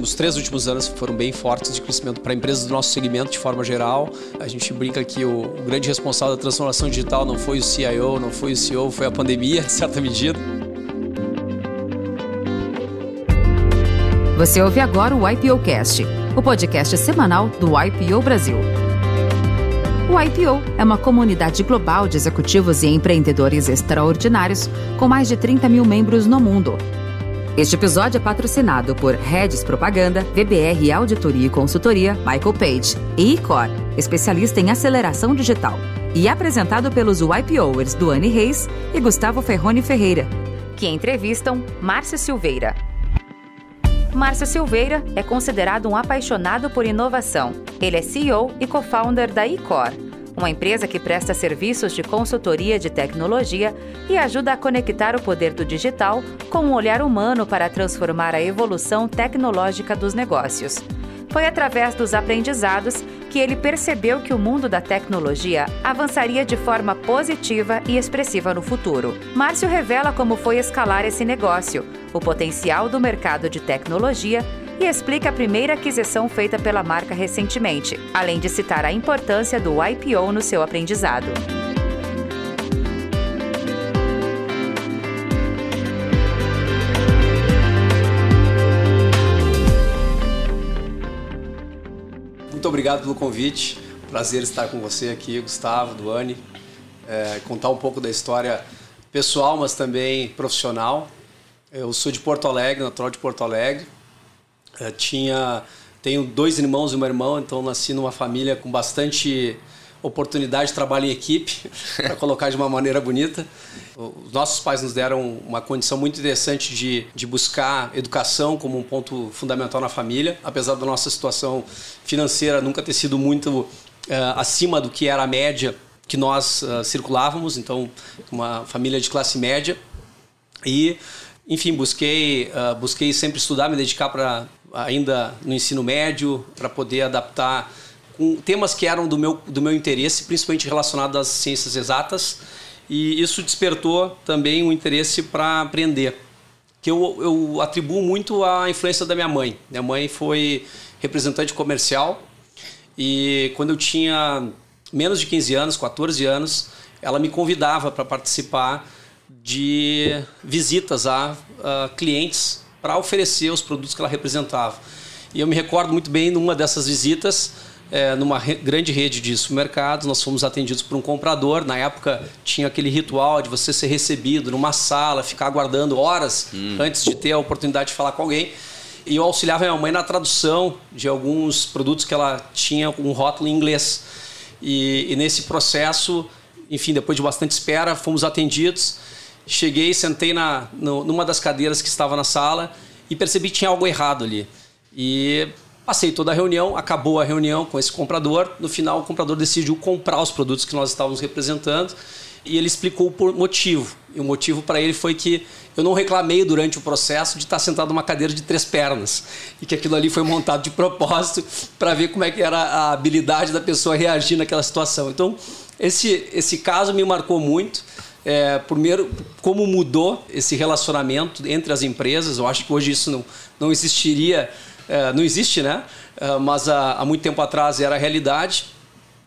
Os três últimos anos foram bem fortes de crescimento para empresas do nosso segmento de forma geral. A gente brinca que o, grande responsável da transformação digital não foi o CIO, não foi o CEO, foi a pandemia, em certa medida. Você ouve agora o IPO Cast, o podcast semanal do IPO Brasil. O IPO é uma comunidade global de executivos e empreendedores extraordinários com mais de 30 mil membros no mundo. Este episódio é patrocinado por Redes Propaganda, VBR Auditoria e Consultoria, Michael Page e Icor, especialista em aceleração digital. E apresentado pelos YPOers Duane Reis e Gustavo Ferrone Ferreira, que entrevistam Márcio Silveira. Márcio Silveira é considerado um apaixonado por inovação. Ele é CEO e co-founder da Icor, uma empresa que presta serviços de consultoria de tecnologia e ajuda a conectar o poder do digital com um olhar humano para transformar a evolução tecnológica dos negócios. Foi através dos aprendizados que ele percebeu que o mundo da tecnologia avançaria de forma positiva e expressiva no futuro. Márcio revela como foi escalar esse negócio, o potencial do mercado de tecnologia e explica a primeira aquisição feita pela marca recentemente, além de citar a importância do IPO no seu aprendizado. Muito obrigado pelo convite. Prazer estar com você aqui, Gustavo, Duane. É, contar um pouco da história pessoal, mas também profissional. Eu sou de Porto Alegre, natural de Porto Alegre. Eu tinha, tenho dois irmãos e uma irmã, então nasci numa família com bastante oportunidade de trabalho em equipe, para colocar de uma maneira bonita. Os nossos pais nos deram uma condição muito interessante de, de buscar educação como um ponto fundamental na família, apesar da nossa situação financeira nunca ter sido muito uh, acima do que era a média que nós uh, circulávamos, então uma família de classe média. E, enfim, busquei, uh, busquei sempre estudar, me dedicar para ainda no ensino médio, para poder adaptar com temas que eram do meu, do meu interesse, principalmente relacionados às ciências exatas, e isso despertou também um interesse para aprender, que eu, eu atribuo muito à influência da minha mãe. Minha mãe foi representante comercial e quando eu tinha menos de 15 anos, 14 anos, ela me convidava para participar de visitas a, a clientes para oferecer os produtos que ela representava. E eu me recordo muito bem numa dessas visitas, é, numa re grande rede de supermercados, nós fomos atendidos por um comprador. Na época tinha aquele ritual de você ser recebido numa sala, ficar aguardando horas hum. antes de ter a oportunidade de falar com alguém. E eu auxiliava minha mãe na tradução de alguns produtos que ela tinha com um rótulo em inglês. E, e nesse processo, enfim, depois de bastante espera, fomos atendidos. Cheguei, sentei na, no, numa das cadeiras que estava na sala e percebi que tinha algo errado ali. E Passei toda a reunião, acabou a reunião com esse comprador. No final, o comprador decidiu comprar os produtos que nós estávamos representando e ele explicou por motivo. E o motivo para ele foi que eu não reclamei durante o processo de estar sentado numa cadeira de três pernas e que aquilo ali foi montado de propósito para ver como é que era a habilidade da pessoa reagir naquela situação. Então, esse, esse caso me marcou muito. É, primeiro, como mudou esse relacionamento entre as empresas. Eu acho que hoje isso não, não existiria é, não existe, né? É, mas há, há, muito tempo atrás era a realidade.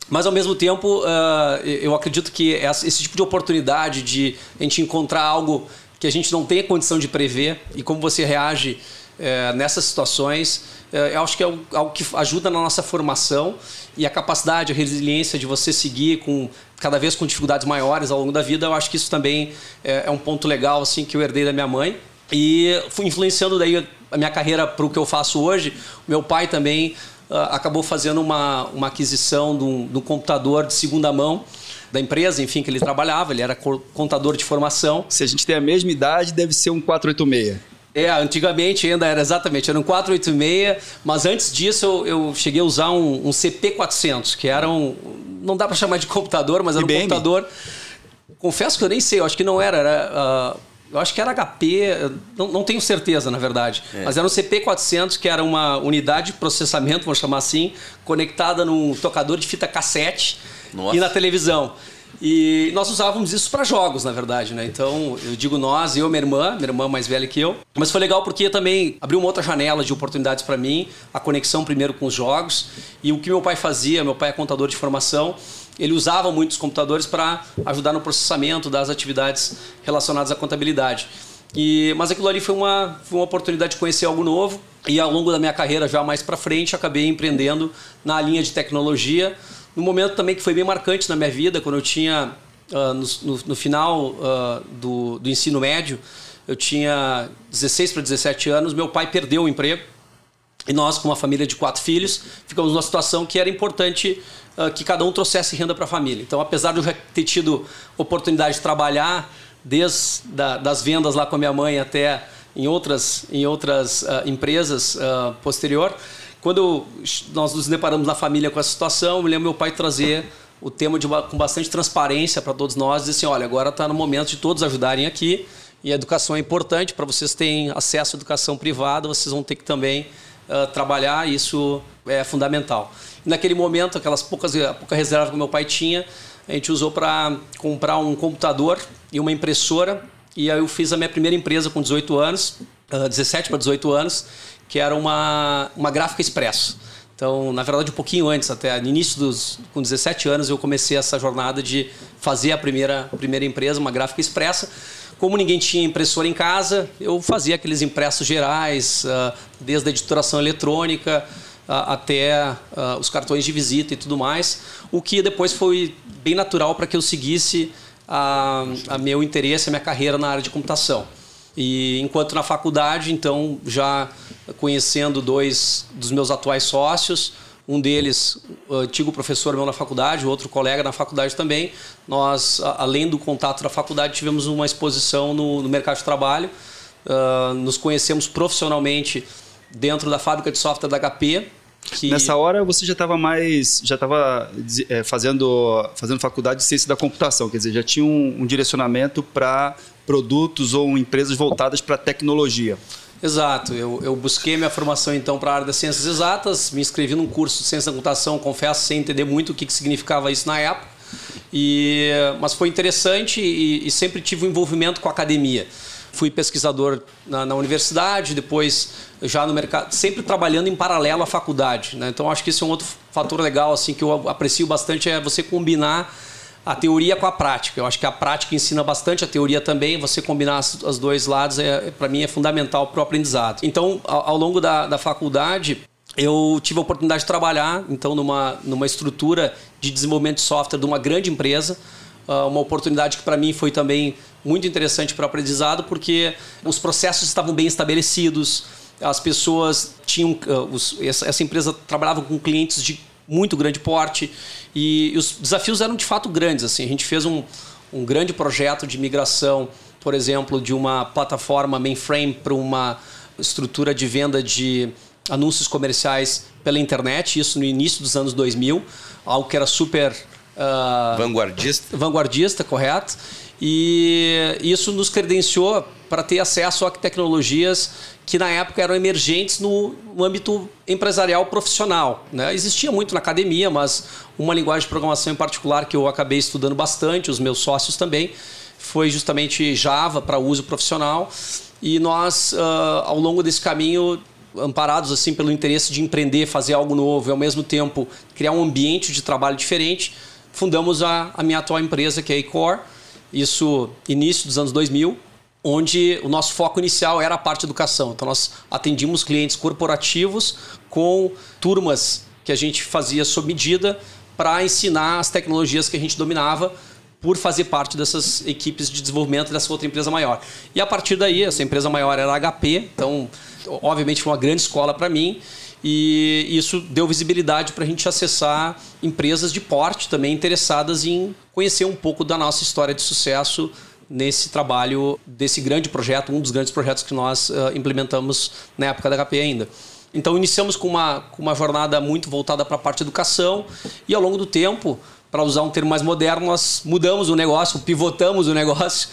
Mas ao mesmo tempo, é, eu acredito que esse tipo de oportunidade de a gente encontrar algo que a gente não tem condição de prever e como você reage é, nessas situações, é, eu acho que é algo que ajuda na nossa formação e a capacidade, a resiliência de você seguir com cada vez com dificuldades maiores ao longo da vida. Eu acho que isso também é, é um ponto legal assim que eu herdei da minha mãe e fui influenciando daí a minha carreira para o que eu faço hoje. Meu pai também uh, acabou fazendo uma, uma aquisição de um, de um, computador de segunda mão da empresa, enfim, que ele trabalhava. Ele era contador de formação. Se a gente tem a mesma idade, deve ser um 486. É, antigamente ainda era exatamente, era um 486, mas antes disso eu, eu cheguei a usar um, um CP400, que era um. Não dá para chamar de computador, mas era IBM? um computador. Confesso que eu nem sei, eu acho que não era. Era uh, eu acho que era HP, não, não tenho certeza, na verdade. É. Mas era um CP400, que era uma unidade de processamento, vamos chamar assim, conectada num tocador de fita cassete Nossa. e na televisão. E nós usávamos isso para jogos, na verdade, né? Então, eu digo nós, eu, minha irmã, minha irmã mais velha que eu. Mas foi legal porque também abriu uma outra janela de oportunidades para mim, a conexão primeiro com os jogos e o que meu pai fazia, meu pai é contador de formação, ele usava muitos computadores para ajudar no processamento das atividades relacionadas à contabilidade. E, mas aquilo ali foi uma, foi uma oportunidade de conhecer algo novo e ao longo da minha carreira já mais para frente acabei empreendendo na linha de tecnologia num momento também que foi bem marcante na minha vida quando eu tinha uh, no, no, no, final uh, do, do ensino médio eu tinha 16 para 17 anos meu pai perdeu o emprego e nós com uma família de quatro filhos ficamos numa situação que era importante uh, que cada um trouxesse renda para a família então apesar de eu já ter tido oportunidade de trabalhar desde da, das vendas lá com a minha mãe até em outras, em outras uh, empresas uh, posterior. Quando nós nos deparamos na família com essa situação, eu me lembro meu pai trazer o tema de, com bastante transparência para todos nós, dizer assim, olha, agora está no momento de todos ajudarem aqui e a educação é importante, para vocês terem acesso à educação privada, vocês vão ter que também uh, trabalhar, isso é fundamental. E naquele momento, aquelas poucas a pouca reserva que meu pai tinha, a gente usou para comprar um computador e uma impressora. E aí eu fiz a minha primeira empresa com 18 anos, 17 para 18 anos, que era uma, uma gráfica expresso. Então, na verdade, um pouquinho antes, até no início dos. com 17 anos, eu comecei essa jornada de fazer a primeira, primeira empresa, uma gráfica expressa. Como ninguém tinha impressora em casa, eu fazia aqueles impressos gerais, desde a editoração eletrônica até os cartões de visita e tudo mais, o que depois foi bem natural para que eu seguisse a, a meu interesse, a minha carreira na área de computação. E enquanto na faculdade, então, já conhecendo dois dos meus atuais sócios, um deles, antigo professor meu na faculdade, outro colega na faculdade também, nós, além do contato da faculdade, tivemos uma exposição no, no mercado de trabalho, uh, nos conhecemos profissionalmente dentro da fábrica de software da HP, que... Nessa hora você já estava mais, já estava é, fazendo, fazendo faculdade de ciência da computação, quer dizer, já tinha um, um direcionamento para produtos ou empresas voltadas para tecnologia. Exato, eu, eu busquei minha formação então para a área das ciências exatas, me inscrevi num curso de ciência da computação, confesso sem entender muito o que, que significava isso na época, e, mas foi interessante e, e sempre tive um envolvimento com a academia fui pesquisador na, na, universidade, depois já no mercado, sempre trabalhando em paralelo à faculdade. Né? Então acho que esse é um outro fator legal assim que eu aprecio bastante é você combinar a teoria com a prática. Eu acho que a prática ensina bastante, a teoria também. Você combinar os dois lados é, para mim é fundamental para o aprendizado. Então ao, ao longo da, da faculdade eu tive a oportunidade de trabalhar então numa, numa estrutura de desenvolvimento de software de uma grande empresa ah, uma oportunidade que para mim foi também muito interessante para o aprendizado, porque os processos estavam bem estabelecidos, as pessoas tinham. Uh, os, essa, essa, empresa trabalhava com clientes de muito grande porte e, e, os desafios eram de fato grandes. Assim, a gente fez um, um grande projeto de migração, por exemplo, de uma plataforma mainframe para uma estrutura de venda de anúncios comerciais pela internet, isso no início dos anos 2000, algo que era super Uh, vanguardista. Vanguardista, correto. E isso nos credenciou para ter acesso a tecnologias que na época eram emergentes no, âmbito empresarial profissional. Né? Existia muito na academia, mas uma linguagem de programação em particular que eu acabei estudando bastante, os meus sócios também, foi justamente Java para uso profissional. E nós, uh, ao longo desse caminho, amparados assim pelo interesse de empreender, fazer algo novo e ao mesmo tempo criar um ambiente de trabalho diferente, fundamos a, a minha atual empresa, que é a Ecor, isso início dos anos 2000, onde o nosso foco inicial era a parte de educação. Então nós atendíamos clientes corporativos com turmas que a gente fazia sob medida para ensinar as tecnologias que a gente dominava por fazer parte dessas equipes de desenvolvimento dessa outra empresa maior. E a partir daí, essa empresa maior era a HP, então obviamente foi uma grande escola para mim e isso deu visibilidade para a gente acessar empresas de porte também interessadas em conhecer um pouco da nossa história de sucesso nesse trabalho desse grande projeto, um dos grandes projetos que nós uh, implementamos na época da HP ainda. Então iniciamos com uma, com uma jornada muito voltada para a parte de educação e ao longo do tempo, para usar um termo mais moderno, nós mudamos o negócio, pivotamos o negócio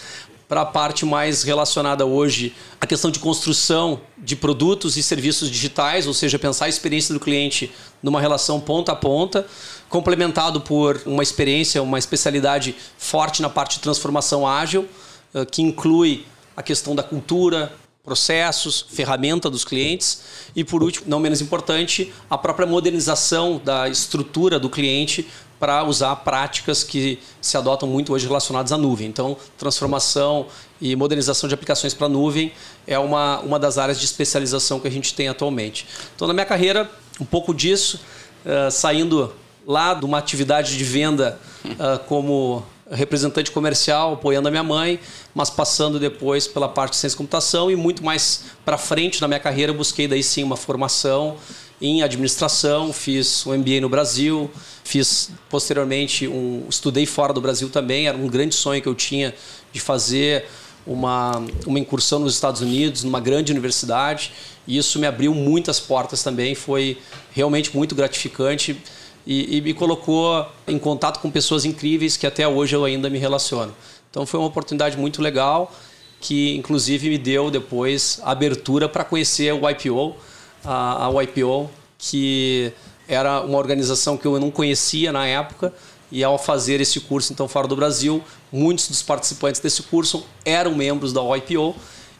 para a parte mais relacionada hoje à questão de construção de produtos e serviços digitais, ou seja, pensar a experiência do cliente numa relação ponta a ponta, complementado por uma experiência, uma especialidade forte na parte de transformação ágil, uh, que inclui a questão da cultura, processos, ferramenta dos clientes e, por último, não menos importante, a própria modernização da estrutura do cliente para usar práticas que se adotam muito hoje relacionadas à nuvem. Então, transformação e modernização de aplicações para nuvem é uma, uma das áreas de especialização que a gente tem atualmente. Então, na minha carreira, um pouco disso, uh, saindo lá de uma atividade de venda uh, como representante comercial, apoiando a minha mãe, mas passando depois pela parte de ciência e computação e muito mais para frente na minha carreira busquei daí sim uma formação em administração, fiz um MBA no Brasil, fiz posteriormente um estudei fora do Brasil também, era um grande sonho que eu tinha de fazer uma, uma incursão nos Estados Unidos, numa grande universidade, e isso me abriu muitas portas também, foi realmente muito gratificante e, e me colocou em contato com pessoas incríveis que até hoje eu ainda me relaciono. Então foi uma oportunidade muito legal que inclusive me deu depois abertura para conhecer o IPO, a, a YPO, que era uma organização que eu não conhecia na época e ao fazer esse curso então fora do Brasil, muitos dos participantes desse curso eram membros da OIPO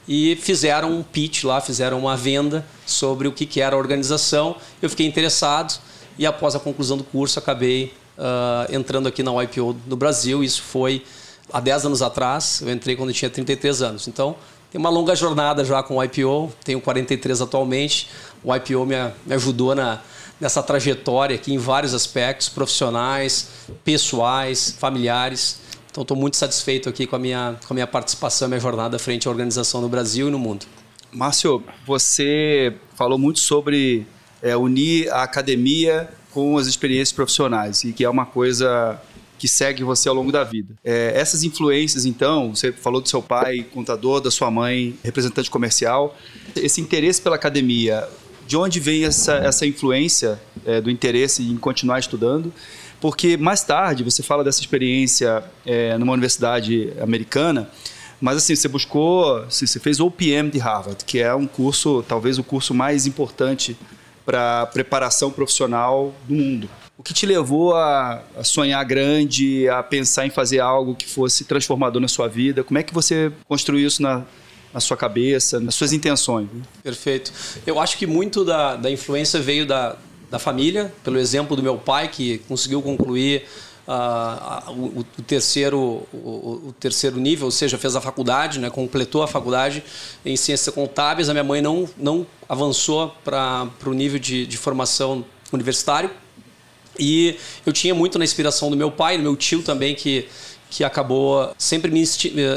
e fizeram um pitch lá, fizeram uma venda sobre o que era a organização. Eu fiquei interessado e após a conclusão do curso acabei uh, entrando aqui na OIPO no Brasil. Isso foi há 10 anos atrás, eu entrei quando eu tinha 33 anos. Então, tem uma longa jornada já com o IPO, tenho 43 atualmente. O IPO me, me ajudou na, nessa trajetória aqui em vários aspectos, profissionais, pessoais, familiares. Então estou muito satisfeito aqui com a minha, com a minha participação, minha jornada frente à organização no Brasil e no mundo. Márcio, você falou muito sobre é, unir a academia com as experiências profissionais e que é uma coisa que segue você ao longo da vida. É, essas influências, então, você falou do seu pai, contador, da sua mãe, representante comercial, esse interesse pela academia, de onde vem essa, essa influência é, do interesse em continuar estudando? Porque mais tarde você fala dessa experiência é, numa universidade americana, mas assim, você buscou, assim, você fez o OPM de Harvard, que é um curso, talvez o curso mais importante para preparação profissional do mundo. O que te levou a, a, sonhar grande, a pensar em fazer algo que fosse transformador na sua vida? Como é que você construiu isso na, na sua cabeça, nas suas intenções? Perfeito. Eu acho que muito da, da influência veio da, da família, pelo exemplo do meu pai, que conseguiu concluir uh, o, o, terceiro, o, o, terceiro nível, ou seja, fez a faculdade, né, completou a faculdade em ciências contábeis. A minha mãe não, não avançou para o nível de, de formação universitário e eu tinha muito na inspiração do meu pai, do meu tio também, que, que acabou sempre me,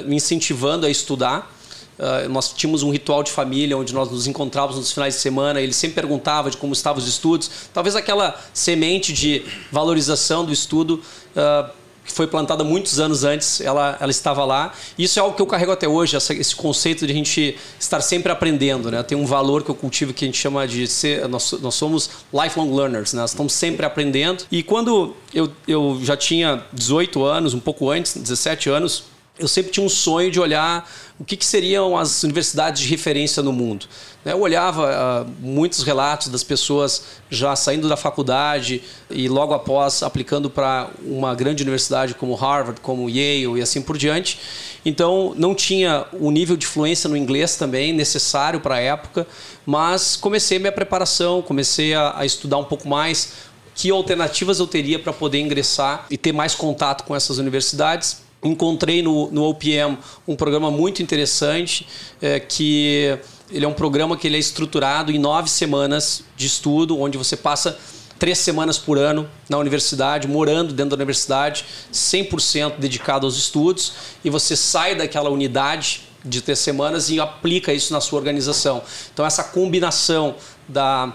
me incentivando a estudar. Uh, nós tínhamos um ritual de família onde nós nos encontrávamos nos finais de semana. Ele sempre perguntava de como estavam os estudos. Talvez aquela semente de valorização do estudo uh, que foi plantada muitos anos antes, ela, ela estava lá. Isso é algo que eu carrego até hoje, essa, esse conceito de a gente estar sempre aprendendo. Né? Tem um valor que eu cultivo que a gente chama de ser. Nós, nós somos lifelong learners, né? nós estamos sempre aprendendo. E quando eu, eu já tinha 18 anos, um pouco antes, 17 anos, eu sempre tinha um sonho de olhar o que, que seriam as universidades de referência no mundo. Né, eu olhava uh, muitos relatos das pessoas já saindo da faculdade e logo após aplicando para uma grande universidade como Harvard, como Yale e assim por diante. Então não tinha o nível de fluência no inglês também necessário para a época, mas comecei minha preparação, comecei a, a estudar um pouco mais que alternativas eu teria para poder ingressar e ter mais contato com essas universidades encontrei no, no OPM um programa muito interessante é, que ele é um programa que ele é estruturado em nove semanas de estudo, onde você passa três semanas por ano na universidade, morando dentro da universidade, 100% dedicado aos estudos, e você sai daquela unidade de três semanas e aplica isso na sua organização. Então, essa combinação da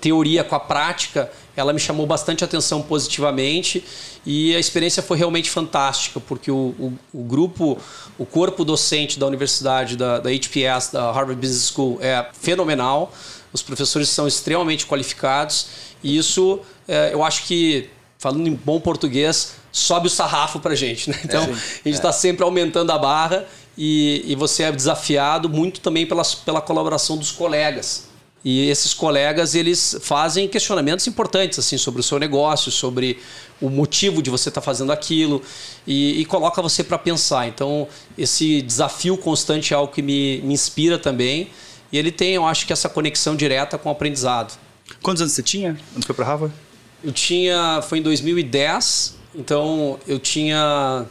teoria com a prática, ela me chamou bastante atenção positivamente e a experiência foi realmente fantástica, porque o, o, o grupo, o corpo docente da universidade, da, da HPS, da Harvard Business School, é fenomenal. Os professores são extremamente qualificados e isso é, eu acho que, falando em bom português, sobe o sarrafo para a gente. Né? Então, é, a gente está é. sempre aumentando a barra e, e, você é desafiado muito também pela, pela colaboração dos colegas. E esses colegas, eles fazem questionamentos importantes assim sobre o seu negócio, sobre o motivo de você estar tá fazendo aquilo e, e coloca você para pensar. Então, esse desafio constante é algo que me, me inspira também. E ele tem, eu acho que, essa conexão direta com o aprendizado. Quantos anos você tinha quando foi para Harvard? Eu tinha. Foi em 2010, então eu tinha.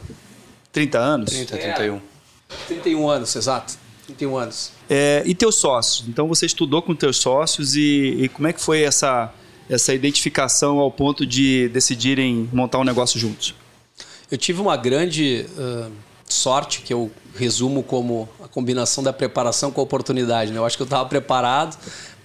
30 anos? 30, 31. 31 anos, exato. 31 anos. É, e teus sócios? Então você estudou com teus sócios e, e, como é que foi essa, essa identificação ao ponto de decidirem montar um negócio juntos? Eu tive uma grande uh, sorte, que eu resumo como a combinação da preparação com a oportunidade. Né? Eu acho que eu estava preparado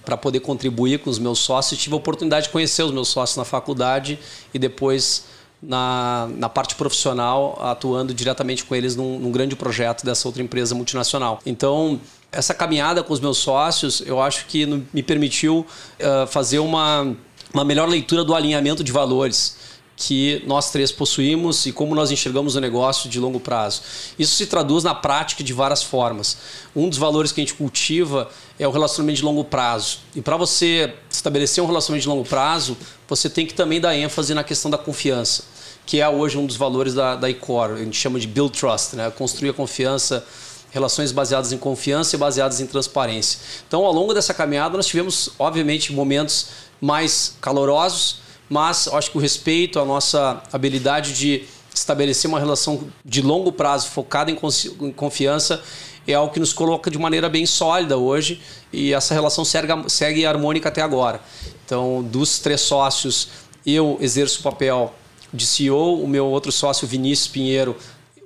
para poder contribuir com os meus sócios. Tive a oportunidade de conhecer os meus sócios na faculdade e depois na, na parte profissional, atuando diretamente com eles num, num grande projeto dessa outra empresa multinacional. Então, essa caminhada com os meus sócios, eu acho que me permitiu uh, fazer uma, uma melhor leitura do alinhamento de valores que nós três possuímos e como nós enxergamos o negócio de longo prazo. Isso se traduz na prática de várias formas. Um dos valores que a gente cultiva é o relacionamento de longo prazo. E para você estabelecer um relacionamento de longo prazo, você tem que também dar ênfase na questão da confiança, que é hoje um dos valores da, da ICOR. A gente chama de build trust, né? construir a confiança relações baseadas em confiança e baseadas em transparência. Então, ao longo dessa caminhada, nós tivemos, obviamente, momentos mais calorosos, mas acho que o respeito, a nossa habilidade de estabelecer uma relação de longo prazo focada em confiança é algo que nos coloca de maneira bem sólida hoje e essa relação segue, segue harmônica até agora. Então, dos três sócios, eu exerço o papel de CEO, o meu outro sócio, Vinícius Pinheiro,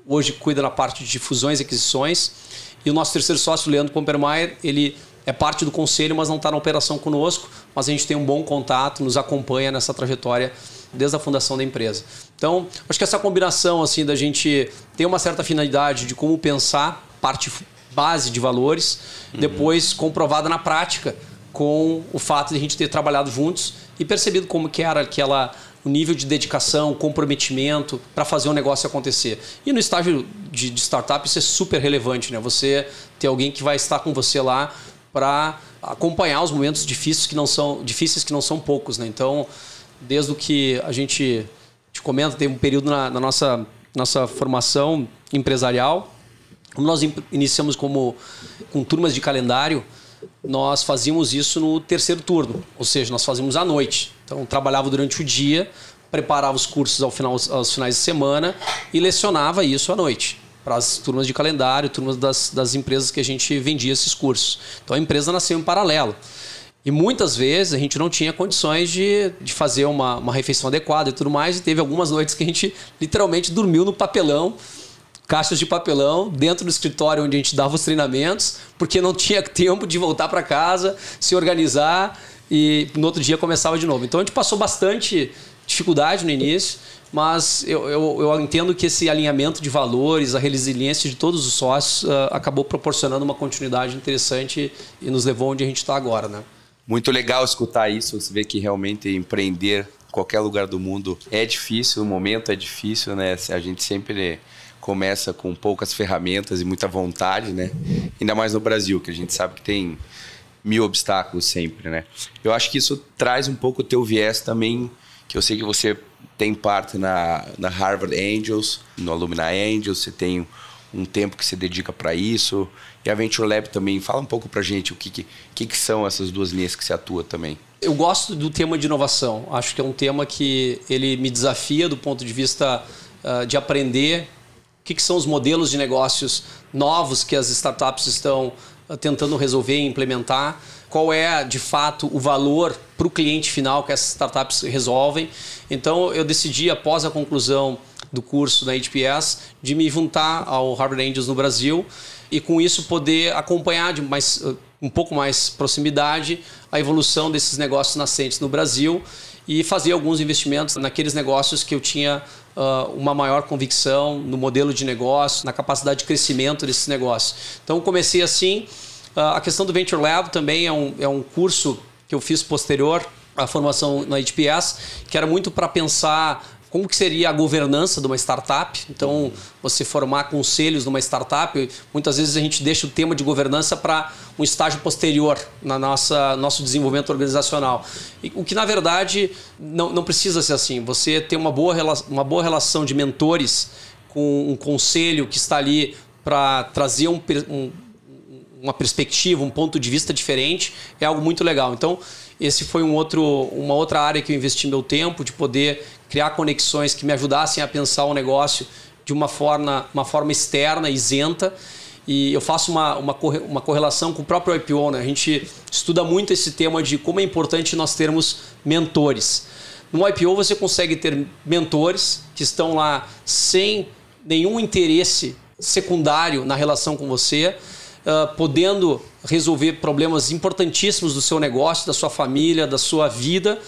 hoje cuida na parte de fusões e aquisições, e o nosso terceiro sócio, Leandro Pompermaier, ele é parte do conselho, mas não está na operação conosco, mas a gente tem um bom contato, nos acompanha nessa trajetória desde a fundação da empresa. Então, acho que essa combinação assim da gente ter uma certa finalidade de como pensar parte base de valores, uhum. depois comprovada na prática com o fato de a gente ter trabalhado juntos e percebido como que era aquela o nível de dedicação, comprometimento para fazer um negócio acontecer. E no estágio de, de, startup isso é super relevante, né? Você ter alguém que vai estar com você lá para acompanhar os momentos difíceis que não são difíceis que não são poucos, né? Então, desde o que a gente te comenta, tem um período na, na nossa nossa formação empresarial, como nós iniciamos como com turmas de calendário, nós fazíamos isso no terceiro turno, ou seja, nós fazíamos à noite. Então, trabalhava durante o dia, preparava os cursos ao final, aos finais de semana e lecionava isso à noite para as turmas de calendário, turmas das, das empresas que a gente vendia esses cursos. Então a empresa nasceu em paralelo. E muitas vezes a gente não tinha condições de, de fazer uma, uma refeição adequada e tudo mais. E teve algumas noites que a gente literalmente dormiu no papelão, caixas de papelão, dentro do escritório onde a gente dava os treinamentos, porque não tinha tempo de voltar para casa, se organizar e no outro dia começava de novo. Então a gente passou bastante dificuldade no início mas eu, eu, eu, entendo que esse alinhamento de valores, a resiliência de todos os sócios uh, acabou proporcionando uma continuidade interessante e nos levou onde a gente está agora, né? Muito legal escutar isso, você vê que realmente empreender em qualquer lugar do mundo é difícil, o momento é difícil, né? A gente sempre começa com poucas ferramentas e muita vontade, né? Ainda mais no Brasil, que a gente sabe que tem mil obstáculos sempre, né? Eu acho que isso traz um pouco o teu viés também, que eu sei que você tem parte na, na Harvard Angels, no Alumni Angels, você tem um tempo que você dedica para isso. E a Venture Lab também, fala um pouco para gente o que, que, que, que são essas duas linhas que você atua também. Eu gosto do tema de inovação. Acho que é um tema que ele me desafia do ponto de vista uh, de aprender o que, que são os modelos de negócios novos que as startups estão tentando resolver e implementar qual é de fato o valor para o cliente final que essas startups resolvem. Então eu decidi, após a conclusão do curso da HPS, de me juntar ao Harvard Angels no Brasil e com isso poder acompanhar de mais, um pouco mais proximidade a evolução desses negócios nascentes no Brasil e fazer alguns investimentos naqueles negócios que eu tinha uh, uma maior convicção no modelo de negócio, na capacidade de crescimento desses negócios. Então comecei assim ah, a questão do Venture Lab também é um, é um curso que eu fiz posterior à formação na HPS, que era muito para pensar como que seria a governança de uma startup. Então, você formar conselhos numa startup, muitas vezes a gente deixa o tema de governança para um estágio posterior na nossa nosso desenvolvimento organizacional. O que na verdade não, não precisa ser assim. Você ter uma boa, uma boa relação de mentores com um conselho que está ali para trazer um, um, uma perspectiva, um ponto de vista diferente, é algo muito legal. Então, esse foi um outro, uma outra área que eu investi meu tempo de poder criar conexões que me ajudassem a pensar o negócio de uma forma, uma forma externa, isenta. E eu faço uma, uma, uma correlação com o próprio IPO. Né? A gente estuda muito esse tema de como é importante nós termos mentores. No IPO você consegue ter mentores que estão lá sem nenhum interesse secundário na relação com você, uh, podendo resolver problemas importantíssimos do seu negócio, da sua família, da sua vida.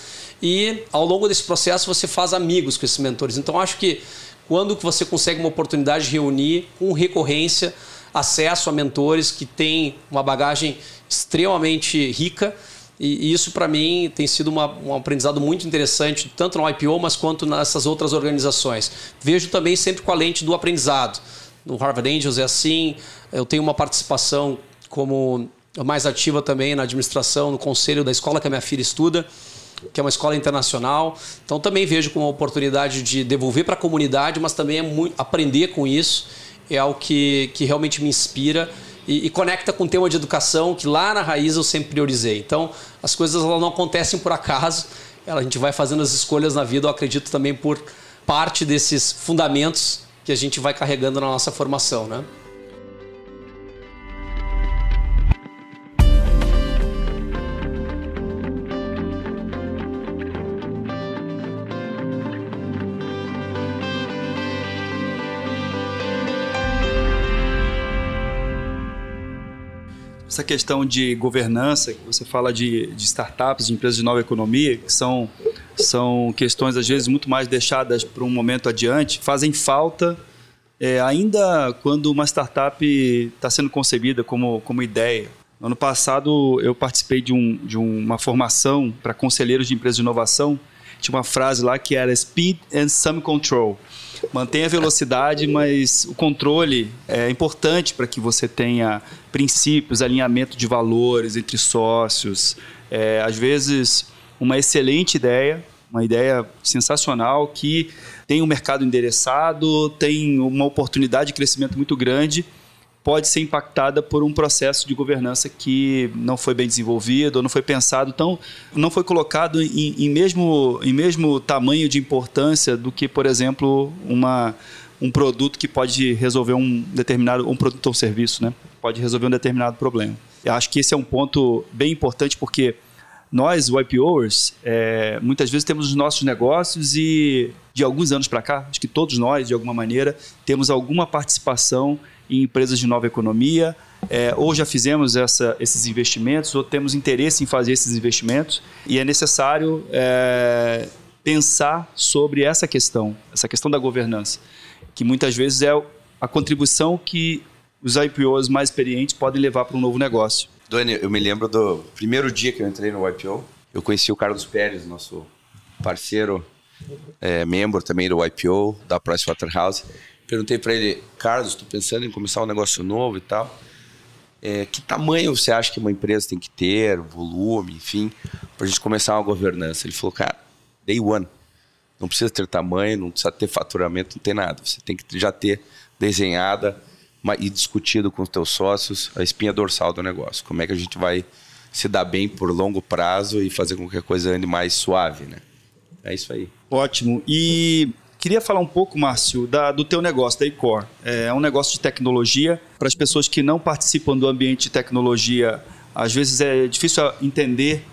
E ao longo desse processo você faz amigos com esses mentores. Então acho que quando você consegue uma oportunidade de reunir com recorrência acesso a mentores que têm uma bagagem extremamente rica, e isso para mim tem sido uma, um aprendizado muito interessante, tanto no IPO, mas quanto nessas outras organizações. Vejo também sempre com a lente do aprendizado. No Harvard Angels é assim, eu tenho uma participação como mais ativa também na administração, no conselho da escola que a minha filha estuda, que é uma escola internacional. Então também vejo como uma oportunidade de devolver para a comunidade, mas também é muito, aprender com isso. É algo que, que realmente me inspira e, e, conecta com o tema de educação que lá na raiz eu sempre priorizei. Então as coisas elas não acontecem por acaso, a gente vai fazendo as escolhas na vida, eu acredito também por parte desses fundamentos que a gente vai carregando na nossa formação, né? essa questão de governança, que você fala de, de startups, de empresas de nova economia, que são, são questões às vezes muito mais deixadas para um momento adiante, fazem falta é, ainda quando uma startup está sendo concebida como, como ideia. No ano passado, eu participei de, um, de uma formação para conselheiros de empresas de inovação. Tinha uma frase lá que era Speed and Some Control mantém a velocidade, mas o controle é importante para que você tenha princípios, alinhamento de valores entre sócios. É, às vezes, uma excelente ideia, uma ideia sensacional que tem um mercado endereçado, tem uma oportunidade de crescimento muito grande, pode ser impactada por um processo de governança que não foi bem desenvolvido ou não foi pensado, então não foi colocado em, em, mesmo, em mesmo tamanho de importância do que, por exemplo, uma, um produto que pode resolver um determinado um produto ou serviço, né? Pode resolver um determinado problema. Eu acho que esse é um ponto bem importante porque nós, YPOers, é, muitas vezes temos os nossos negócios e de alguns anos para cá, acho que todos nós, de alguma maneira, temos alguma participação em empresas de nova economia, é, ou já fizemos essa, esses investimentos, ou temos interesse em fazer esses investimentos, e é necessário é, pensar sobre essa questão, essa questão da governança, que muitas vezes é a contribuição que os IPOs mais experientes podem levar para um novo negócio. Dani, eu me lembro do primeiro dia que eu entrei no IPO, eu conheci o Carlos Pérez, nosso parceiro, é, membro também do IPO, da Pricewaterhouse, Perguntei para ele, Carlos, estou pensando em começar um negócio novo e tal. É, que tamanho você acha que uma empresa tem que ter, volume, enfim, para a gente começar uma governança? Ele falou, cara, day one. Não precisa ter tamanho, não precisa ter faturamento, não tem nada. Você tem que já ter desenhada e discutido com os teus sócios a espinha dorsal do negócio. Como é que a gente vai se dar bem por longo prazo e fazer com que a coisa ande mais suave, né? É isso aí. Ótimo. E Queria falar um pouco, Márcio, da, do teu negócio, da Icor. É um negócio de tecnologia. Para as pessoas que não participam do ambiente de tecnologia, às vezes é difícil entender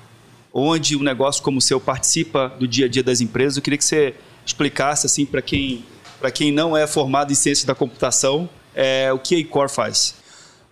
onde um negócio como o seu participa do dia a dia das empresas. Eu queria que você explicasse assim para quem, quem não é formado em ciência da computação é, o que a Icor faz.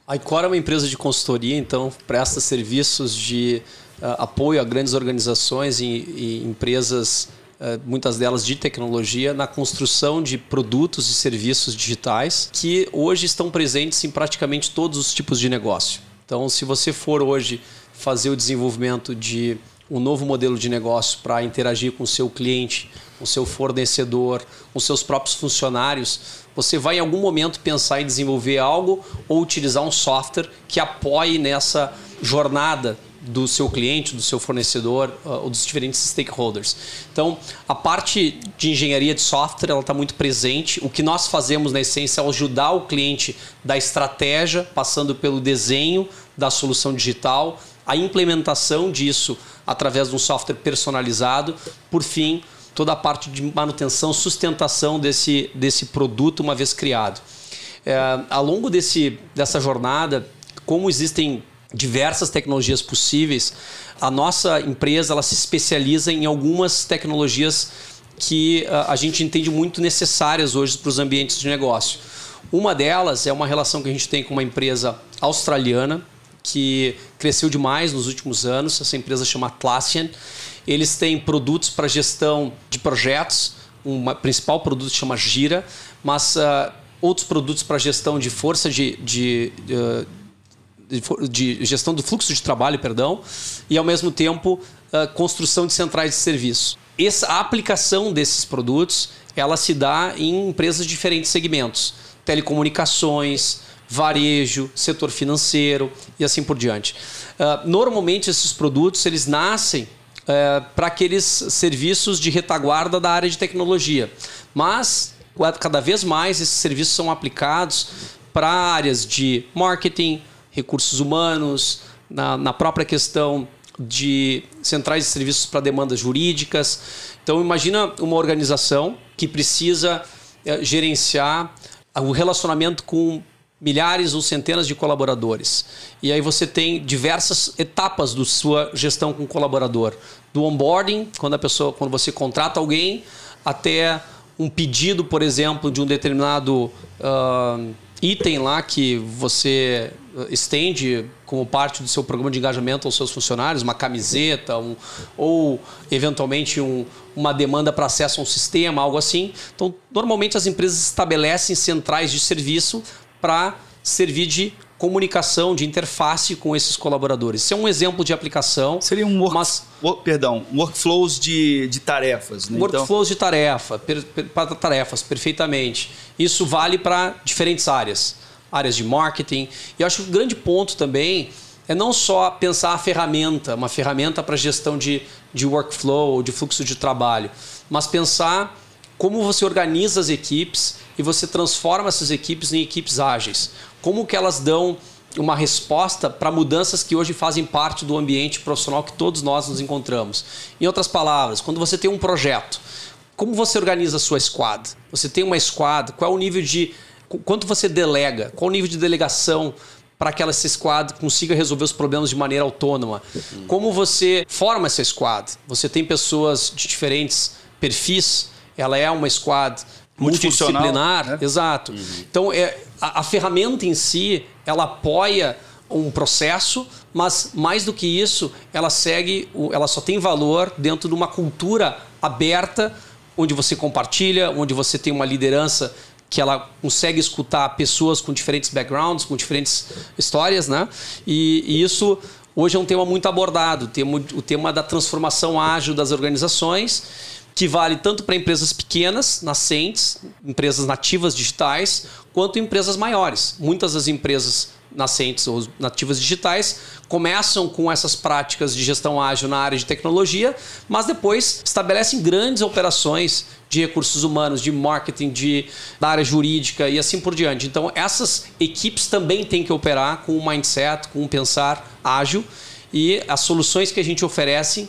A Icor é uma empresa de consultoria, então presta serviços de uh, apoio a grandes organizações e, e empresas eh, muitas delas de tecnologia, na construção de produtos e serviços digitais que hoje estão presentes em praticamente todos os tipos de negócio. Então, se você for hoje fazer o desenvolvimento de um novo modelo de negócio para interagir com o seu cliente, com o seu fornecedor, com seus próprios funcionários, você vai em algum momento pensar em desenvolver algo ou utilizar um software que apoie nessa jornada do seu cliente, do seu fornecedor uh, ou dos diferentes stakeholders. Então, a parte de engenharia de software ela está muito presente. O que nós fazemos na essência é ajudar o cliente da estratégia, passando pelo desenho da solução digital, a implementação disso através de um software personalizado, por fim, toda a parte de manutenção, sustentação desse, desse produto uma vez criado. É, ao longo desse, dessa jornada, como existem diversas tecnologias possíveis, a nossa empresa ela se especializa em algumas tecnologias que uh, a gente entende muito necessárias hoje para os ambientes de negócio. Uma delas é uma relação que a gente tem com uma empresa australiana que cresceu demais nos últimos anos. Essa empresa chama Atlassian. Eles têm produtos para gestão de projetos. Um principal produto chama Gira, mas uh, outros produtos para gestão de força de, de, de, de, gestão do fluxo de trabalho, perdão, e ao mesmo tempo uh, construção de centrais de serviço. Essa a aplicação desses produtos ela se dá em empresas de diferentes segmentos, telecomunicações, varejo, setor financeiro e assim por diante. Uh, normalmente esses produtos eles nascem uh, para aqueles serviços de retaguarda da área de tecnologia, mas cada vez mais esses serviços são aplicados para áreas de marketing, recursos humanos, na, na própria questão de centrais de serviços para demandas jurídicas. Então imagina uma organização que precisa uh, gerenciar o relacionamento com milhares ou centenas de colaboradores. E aí você tem diversas etapas da sua gestão com colaborador. Do onboarding, quando a pessoa, quando você contrata alguém, até um pedido, por exemplo, de um determinado uh, item lá que você estende como parte do seu programa de engajamento aos seus funcionários, uma camiseta, um, ou eventualmente um, uma demanda para acesso a um sistema, algo assim. Então, normalmente as empresas estabelecem centrais de serviço para servir de comunicação, de interface com esses colaboradores. Isso é um exemplo de aplicação. Seria um work, mas, perdão, workflows de, de tarefas. Né? Então workflows então... de tarefa, per, per, para tarefas, perfeitamente. Isso vale para diferentes áreas. Áreas de marketing. E eu acho que o grande ponto também é não só pensar a ferramenta, uma ferramenta para gestão de, de workflow, de fluxo de trabalho, mas pensar como você organiza as equipes e você transforma essas equipes em equipes ágeis. Como que elas dão uma resposta para mudanças que hoje fazem parte do ambiente profissional que todos nós nos encontramos. Em outras palavras, quando você tem um projeto, como você organiza a sua squad? Você tem uma squad, qual é o nível de quanto você delega? Qual o nível de delegação para que essa squad consiga resolver os problemas de maneira autônoma? Como você forma essa squad? Você tem pessoas de diferentes perfis, ela é uma squad multidisciplinar, né? exato. Uhum. Então, é, a, a, ferramenta em si, ela apoia um processo, mas mais do que isso, ela segue, ela só tem valor dentro de uma cultura aberta, onde você compartilha, onde você tem uma liderança que ela consegue escutar pessoas com diferentes backgrounds, com diferentes histórias, né? E, e isso hoje é um tema muito abordado, o tema, o tema da transformação ágil das organizações que vale tanto para empresas pequenas, nascentes, empresas nativas digitais, quanto empresas maiores. Muitas das empresas nascentes ou nativas digitais começam com essas práticas de gestão ágil na área de tecnologia, mas depois estabelecem grandes operações de recursos humanos, de marketing, de da área jurídica e assim por diante. Então, essas equipes também têm que operar com um mindset, com um pensar ágil e as soluções que a gente oferece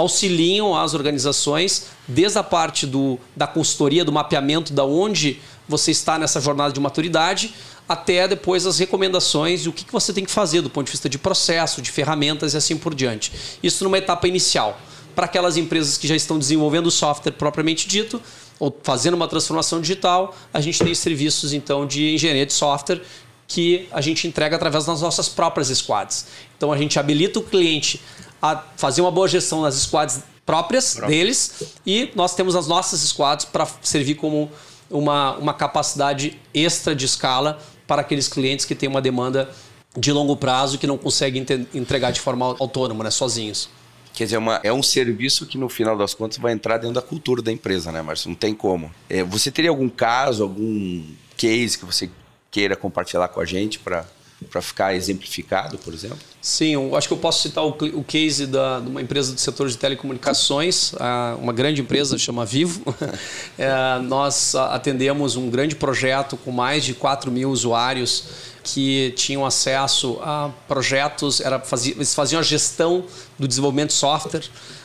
auxiliam as organizações desde a parte do, da consultoria, do mapeamento da onde você está nessa jornada de maturidade, até depois as recomendações e o que você tem que fazer do ponto de vista de processo, de ferramentas e assim por diante. Isso numa etapa inicial. Para aquelas empresas que já estão desenvolvendo o software propriamente dito, ou fazendo uma transformação digital, a gente tem serviços então de engenharia de software que a gente entrega através das nossas próprias squads. Então a gente habilita o cliente a fazer uma boa gestão nas squads próprias Próprio. deles e nós temos as nossas squads para servir como uma, uma capacidade extra de escala para aqueles clientes que têm uma demanda de longo prazo que não conseguem entregar de forma autônoma, né, sozinhos. Quer dizer, é uma, é um serviço que no final das contas vai entrar dentro da cultura da empresa, né, Márcio? Não tem como. É, você teria algum caso, algum case que você queira compartilhar com a gente para para ficar exemplificado, por exemplo? Sim, eu acho que eu posso citar o, o case da, de uma empresa do setor de telecomunicações, uma grande empresa chama Vivo. É, nós atendemos um grande projeto com mais de 4 mil usuários que tinham acesso a projetos, era, fazia, eles faziam a gestão do desenvolvimento de software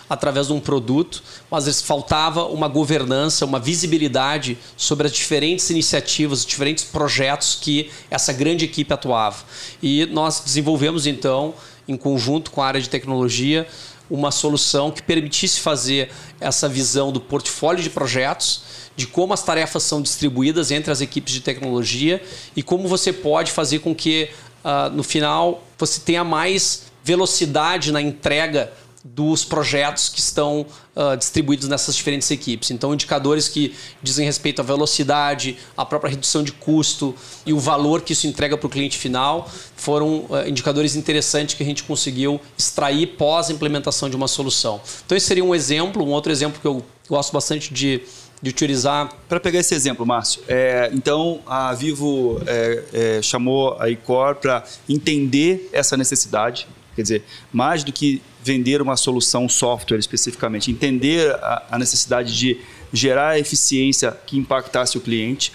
através de um produto, mas eles faltava uma governança, uma visibilidade sobre as diferentes iniciativas, os diferentes projetos que essa grande equipe atuava. E nós desenvolvemos então, em conjunto com a área de tecnologia, uma solução que permitisse fazer essa visão do portfólio de projetos, de como as tarefas são distribuídas entre as equipes de tecnologia e como você pode fazer com que, uh, no final, você tenha mais velocidade na entrega dos projetos que estão uh, distribuídos nessas diferentes equipes. Então, indicadores que dizem respeito à velocidade, à própria redução de custo e o valor que isso entrega para o cliente final foram uh, indicadores interessantes que a gente conseguiu extrair pós implementação de uma solução. Então, esse seria um exemplo. Um outro exemplo que eu gosto bastante de, de utilizar. Para pegar esse exemplo, Márcio, é, então a Vivo é, é, chamou a Icor para entender essa necessidade, quer dizer, mais do que vender uma solução software especificamente, entender a, a necessidade de gerar eficiência que impactasse o cliente.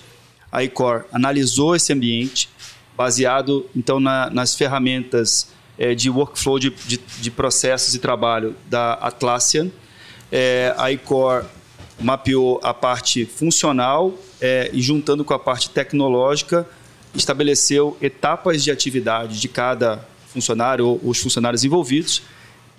A Icor analisou esse ambiente, baseado então na, nas ferramentas é, de workflow de, de, de, processos e trabalho da Atlassian. É, a Icor mapeou a parte funcional é, e juntando com a parte tecnológica estabeleceu etapas de atividade de cada funcionário ou os funcionários envolvidos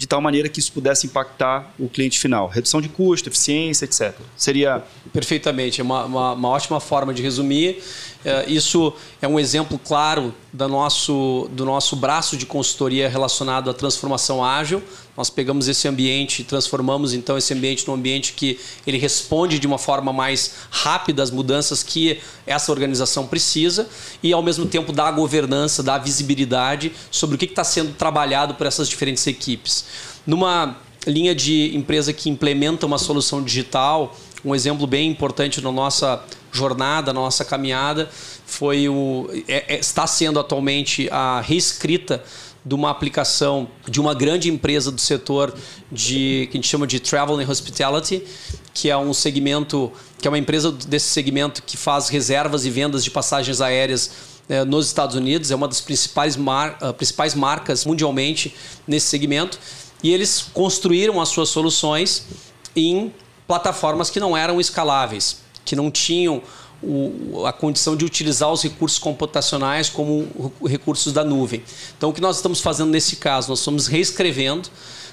de tal maneira que isso pudesse impactar o cliente final. Redução de custo, eficiência, etc. Seria. Perfeitamente, é uma, uma, uma ótima forma de resumir. É, isso é um exemplo claro do nosso, do nosso braço de consultoria relacionado à transformação ágil. Nós pegamos esse ambiente e transformamos então esse ambiente num ambiente que ele responde de uma forma mais rápida às mudanças que essa organização precisa e ao mesmo tempo dá a governança, dá a visibilidade sobre o que está sendo trabalhado por essas diferentes equipes. Numa linha de empresa que implementa uma solução digital, um exemplo bem importante na nossa jornada, na nossa caminhada, foi o é, é, está sendo atualmente a reescrita de uma aplicação de uma grande empresa do setor de que a gente chama de travel and hospitality, que é um segmento, que é uma empresa desse segmento que faz reservas e vendas de passagens aéreas eh, nos Estados Unidos, é uma das principais, mar, uh, principais marcas mundialmente nesse segmento, e eles construíram as suas soluções em plataformas que não eram escaláveis, que não tinham o, a condição de utilizar os recursos computacionais como recursos da nuvem. Então, o que nós estamos fazendo nesse caso? Nós estamos reescrevendo,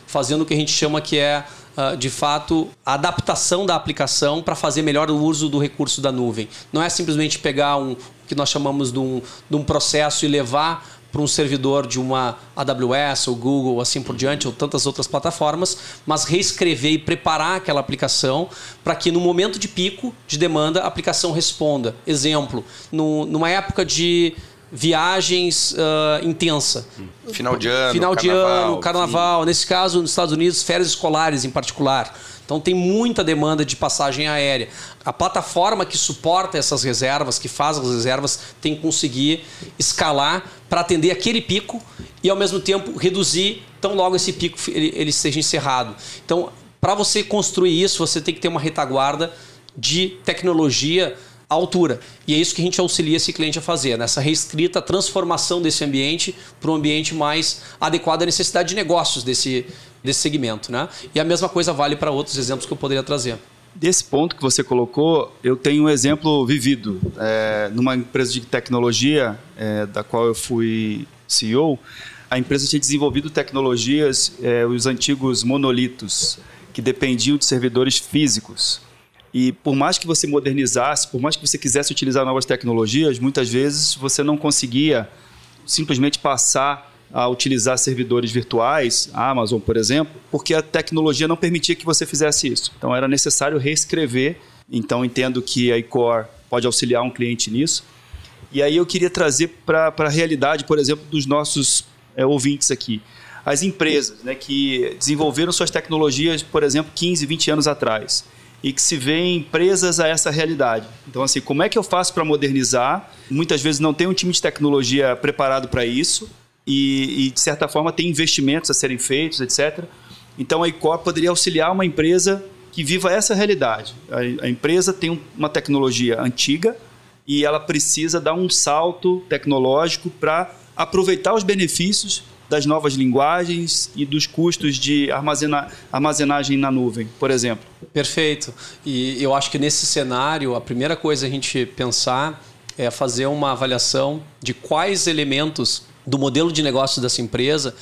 fazendo o que a gente chama que é, uh, de fato, a adaptação da aplicação para fazer melhor o uso do recurso da nuvem. Não é simplesmente pegar um que nós chamamos de um, de um processo e levar para um servidor de uma AWS ou Google, assim por diante, ou tantas outras plataformas, mas reescrever e preparar aquela aplicação para que no momento de pico de demanda a aplicação responda. Exemplo, no, numa época de viagens uh, intensa. Final de ano, final de carnaval, ano, carnaval. Sim. Nesse caso, nos Estados Unidos, férias escolares em particular. Então tem muita demanda de passagem aérea. A plataforma que suporta essas reservas, que faz as reservas, tem que conseguir escalar para atender aquele pico e ao mesmo tempo reduzir tão logo esse pico ele, ele seja encerrado. Então, para você construir isso, você tem que ter uma retaguarda de tecnologia altura. E é isso que a gente auxilia esse cliente a fazer, nessa reescrita transformação desse ambiente para um ambiente mais adequado à necessidade de negócios desse, desse segmento. Né? E a mesma coisa vale para outros exemplos que eu poderia trazer. Desse ponto que você colocou, eu tenho um exemplo vivido. É, numa empresa de tecnologia, é, da qual eu fui CEO, a empresa tinha desenvolvido tecnologias, é, os antigos monolitos, que dependiam de servidores físicos. E por mais que você modernizasse, por mais que você quisesse utilizar novas tecnologias, muitas vezes você não conseguia simplesmente passar a utilizar servidores virtuais, a Amazon, por exemplo, porque a tecnologia não permitia que você fizesse isso. Então era necessário reescrever. Então entendo que a iCore pode auxiliar um cliente nisso. E aí eu queria trazer para a realidade, por exemplo, dos nossos é, ouvintes aqui. as empresas né, que desenvolveram suas tecnologias, por exemplo, 15, 20 anos atrás e que se veem presas a essa realidade. Então, assim, como é que eu faço para modernizar? Muitas vezes não tem um time de tecnologia preparado para isso e, e, de certa forma, tem investimentos a serem feitos, etc. Então, a ICOR poderia auxiliar uma empresa que viva essa realidade. A, a empresa tem uma tecnologia antiga e ela precisa dar um salto tecnológico para aproveitar os benefícios das novas linguagens e dos custos de armazena armazenagem na nuvem, por exemplo. Perfeito. E eu acho que nesse cenário, a primeira coisa a gente pensar é fazer uma avaliação de quais elementos do modelo de negócio dessa empresa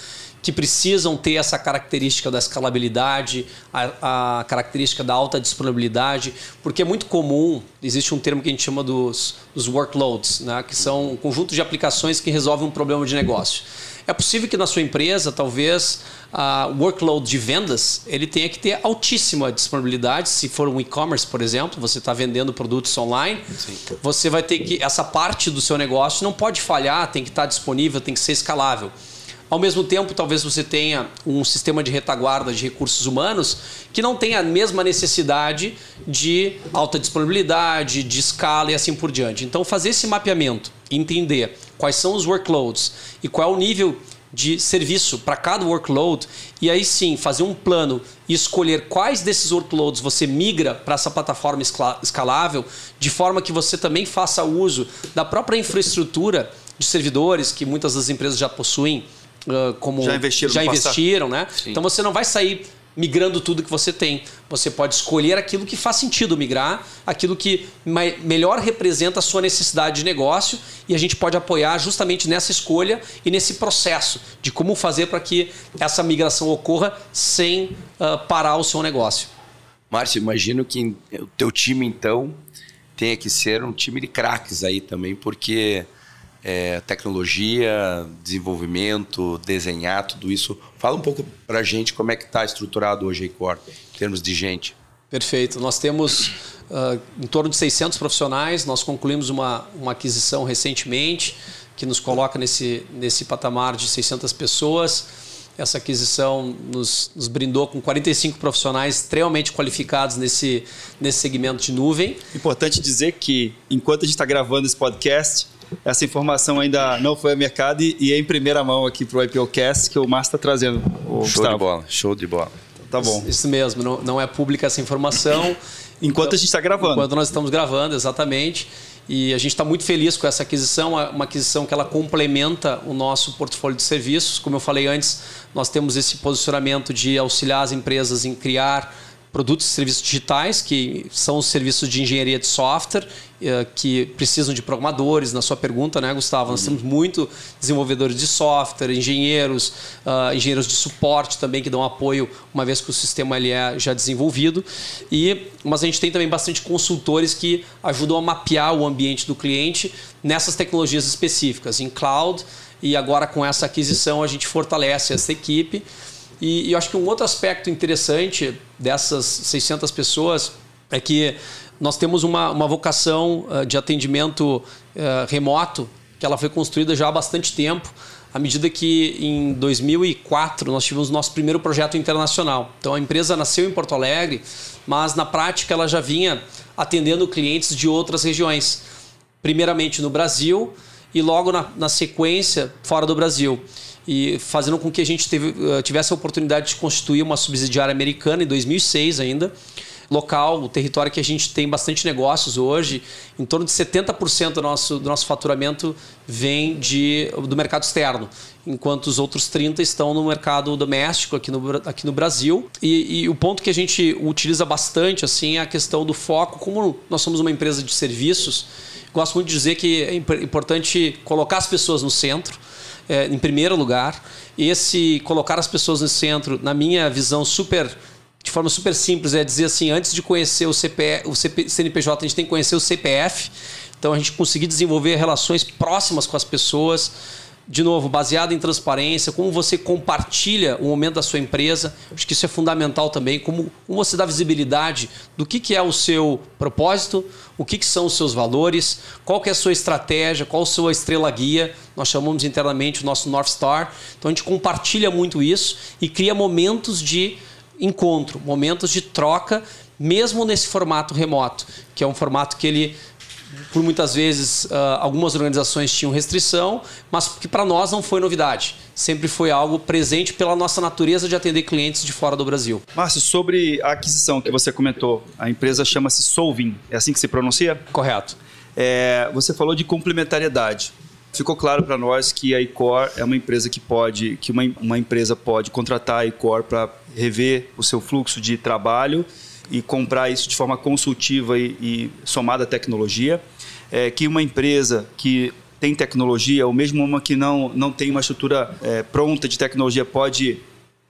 que precisam ter essa característica da escalabilidade, a, a, característica da alta disponibilidade, porque é muito comum, existe um termo que a gente chama dos, dos workloads, né, que são um conjunto de aplicações que resolvem um problema de negócio. É possível que na sua empresa, talvez, o workload de vendas ele tenha que ter altíssima disponibilidade. Se for um e-commerce, por exemplo, você está vendendo produtos online, Sim. você vai ter que essa parte do seu negócio não pode falhar, tem que estar disponível, tem que ser escalável. Ao mesmo tempo, talvez você tenha um sistema de retaguarda de recursos humanos que não tenha a mesma necessidade de alta disponibilidade, de escala e assim por diante. Então, fazer esse mapeamento, entender quais são os workloads e qual é o nível de serviço para cada workload e aí sim fazer um plano e escolher quais desses workloads você migra para essa plataforma escalável, de forma que você também faça uso da própria infraestrutura de servidores que muitas das empresas já possuem uh, como já investiram, já investiram né? Sim. Então você não vai sair migrando tudo que você tem. Você pode escolher aquilo que faz sentido migrar, aquilo que melhor representa a sua necessidade de negócio e a gente pode apoiar justamente nessa escolha e nesse processo de como fazer para que essa migração ocorra sem uh, parar o seu negócio. Márcio, imagino que o teu time então tenha que ser um time de craques aí também, porque é, tecnologia, desenvolvimento, desenhar, tudo isso. Fala um pouco para a gente como é que está estruturado hoje a Icor, em termos de gente. Perfeito. Nós temos uh, em torno de 600 profissionais. Nós concluímos uma, uma aquisição recentemente que nos coloca nesse, nesse patamar de 600 pessoas. Essa aquisição nos, nos, brindou com 45 profissionais extremamente qualificados nesse, nesse segmento de nuvem. Importante dizer que, enquanto a gente está gravando esse podcast, essa informação ainda não foi ao mercado e, e é em primeira mão aqui para o IPOcast que o Márcio está trazendo. show Gustavo. de bola, show de bola. Tá bom. Isso mesmo, não, não é pública essa informação. Enquanto a gente está gravando. Enquanto nós estamos gravando, exatamente. E a gente está muito feliz com essa aquisição, uma aquisição que ela complementa o nosso portfólio de serviços. Como eu falei antes, nós temos esse posicionamento de auxiliar as empresas em criar produtos e serviços digitais, que são os serviços de engenharia de software, eh, que precisam de programadores. Na sua pergunta, né, Gustavo? Nós temos muito desenvolvedores de software, engenheiros, uh, engenheiros de suporte também, que dão apoio uma vez que o sistema ele é já desenvolvido. E, mas a gente tem também bastante consultores que ajudam a mapear o ambiente do cliente nessas tecnologias específicas, em cloud. E agora, com essa aquisição, a gente fortalece essa equipe. E, e eu acho que um outro aspecto interessante dessas 600 pessoas é que nós temos uma, uma vocação uh, de atendimento uh, remoto que ela foi construída já há bastante tempo, à medida que em 2004 nós tivemos nosso primeiro projeto internacional. Então a empresa nasceu em Porto Alegre, mas na prática ela já vinha atendendo clientes de outras regiões, primeiramente no Brasil e logo na, na sequência fora do Brasil e fazendo com que a gente teve, eh, tivesse a oportunidade de constituir uma subsidiária americana em 2006 ainda, local, o território que a gente tem bastante negócios hoje, em torno de 70% do nosso, do nosso faturamento vem de, do mercado externo, enquanto os outros 30% estão no mercado doméstico aqui no, aqui no Brasil. E, e o ponto que a gente utiliza bastante assim, é a questão do foco, como nós somos uma empresa de serviços, gosto muito de dizer que é importante colocar as pessoas no centro, é, em primeiro lugar. Esse colocar as pessoas no centro, na minha visão super de forma super simples, é dizer assim, antes de conhecer o, CPF, o CP, CNPJ, a gente tem que conhecer o CPF. Então a gente conseguir desenvolver relações próximas com as pessoas, de novo, baseado em transparência, como você compartilha o momento da sua empresa. Acho que isso é fundamental também. Como, como você dá visibilidade do que, que é o seu propósito, o que, que são os seus valores, qual que é a sua estratégia, qual a sua estrela guia. Nós chamamos internamente o nosso North Star. Então a gente compartilha muito isso e cria momentos de encontro, momentos de troca, mesmo nesse formato remoto, que é um formato que ele por muitas vezes uh, algumas organizações tinham restrição, mas que para nós não foi novidade. Sempre foi algo presente pela nossa natureza de atender clientes de fora do Brasil. Márcio, sobre a aquisição que você comentou, a empresa chama-se Solving, é assim que se pronuncia? Correto. É, você falou de complementariedade. Ficou claro para nós que a Icor é uma empresa que pode, que uma, uma empresa pode contratar a Icor para rever o seu fluxo de trabalho e comprar isso de forma consultiva e, e somada à tecnologia. É, que uma empresa que tem tecnologia, ou mesmo uma que não, não tem uma estrutura é, pronta de tecnologia, pode,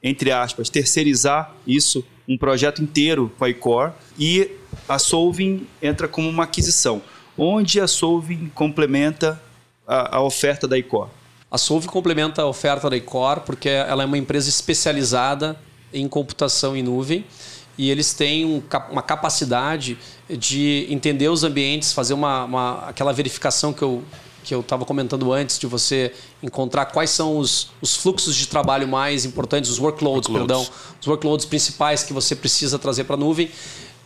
entre aspas, terceirizar isso, um projeto inteiro com a iCore, e a Solving entra como uma aquisição, onde a Solving complementa a, a oferta da iCore. A Solving complementa a oferta da iCore porque ela é uma empresa especializada em computação em nuvem e eles têm um, uma capacidade de entender os ambientes, fazer uma, uma aquela verificação que eu que eu estava comentando antes, de você encontrar quais são os, os fluxos de trabalho mais importantes, os workloads, workloads. perdão, os workloads principais que você precisa trazer para a nuvem,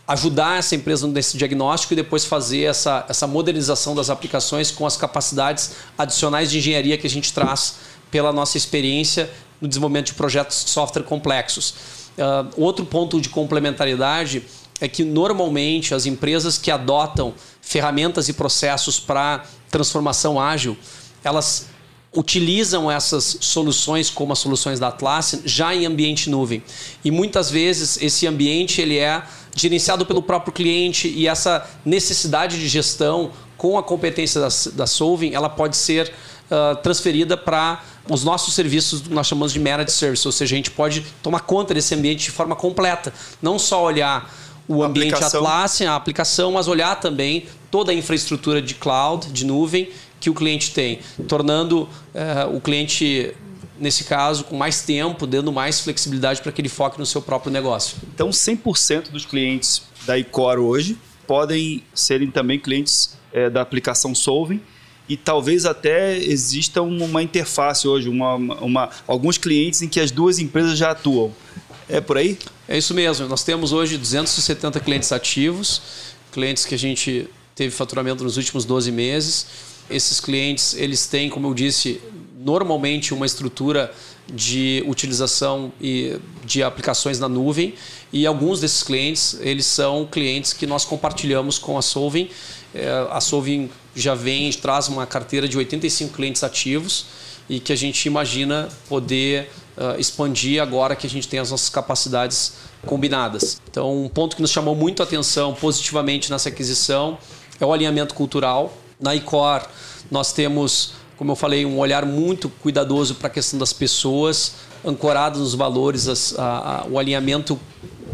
ajudar essa empresa nesse diagnóstico e depois fazer essa, essa modernização das aplicações com as capacidades adicionais de engenharia que a gente traz pela nossa experiência no desenvolvimento de projetos de software complexos. Uh, outro ponto de complementariedade é que normalmente as empresas que adotam ferramentas e processos para transformação ágil, elas utilizam essas soluções como as soluções da Atlassian já em ambiente nuvem. E muitas vezes esse ambiente ele é gerenciado pelo próprio cliente e essa necessidade de gestão com a competência da, da Solving, ela pode ser uh, transferida para os nossos serviços nós chamamos de managed service, ou seja, a gente pode tomar conta desse ambiente de forma completa, não só olhar o ambiente aplicação. Atlassian, a aplicação, mas olhar também toda a infraestrutura de cloud, de nuvem que o cliente tem, tornando uh, o cliente nesse caso, com mais tempo, dando mais flexibilidade para que ele foque no seu próprio negócio. Então, 100% dos clientes da Icor hoje podem serem também clientes é, da aplicação Solving e talvez até exista uma interface hoje, uma, uma, alguns clientes em que as duas empresas já atuam. É por aí? É isso mesmo. Nós temos hoje 270 clientes ativos, clientes que a gente teve faturamento nos últimos 12 meses. Esses clientes, eles têm, como eu disse, normalmente uma estrutura de utilização e de aplicações na nuvem e alguns desses clientes eles são clientes que nós compartilhamos com a Solving. É, a Solving já vem traz uma carteira de 85 clientes ativos e que a gente imagina poder uh, expandir agora que a gente tem as nossas capacidades combinadas. Então, um ponto que nos chamou muito a atenção positivamente nessa aquisição é o alinhamento cultural. Na ICOR, nós temos como eu falei, um olhar muito cuidadoso para a questão das pessoas, ancorado nos valores, as, a, a, o alinhamento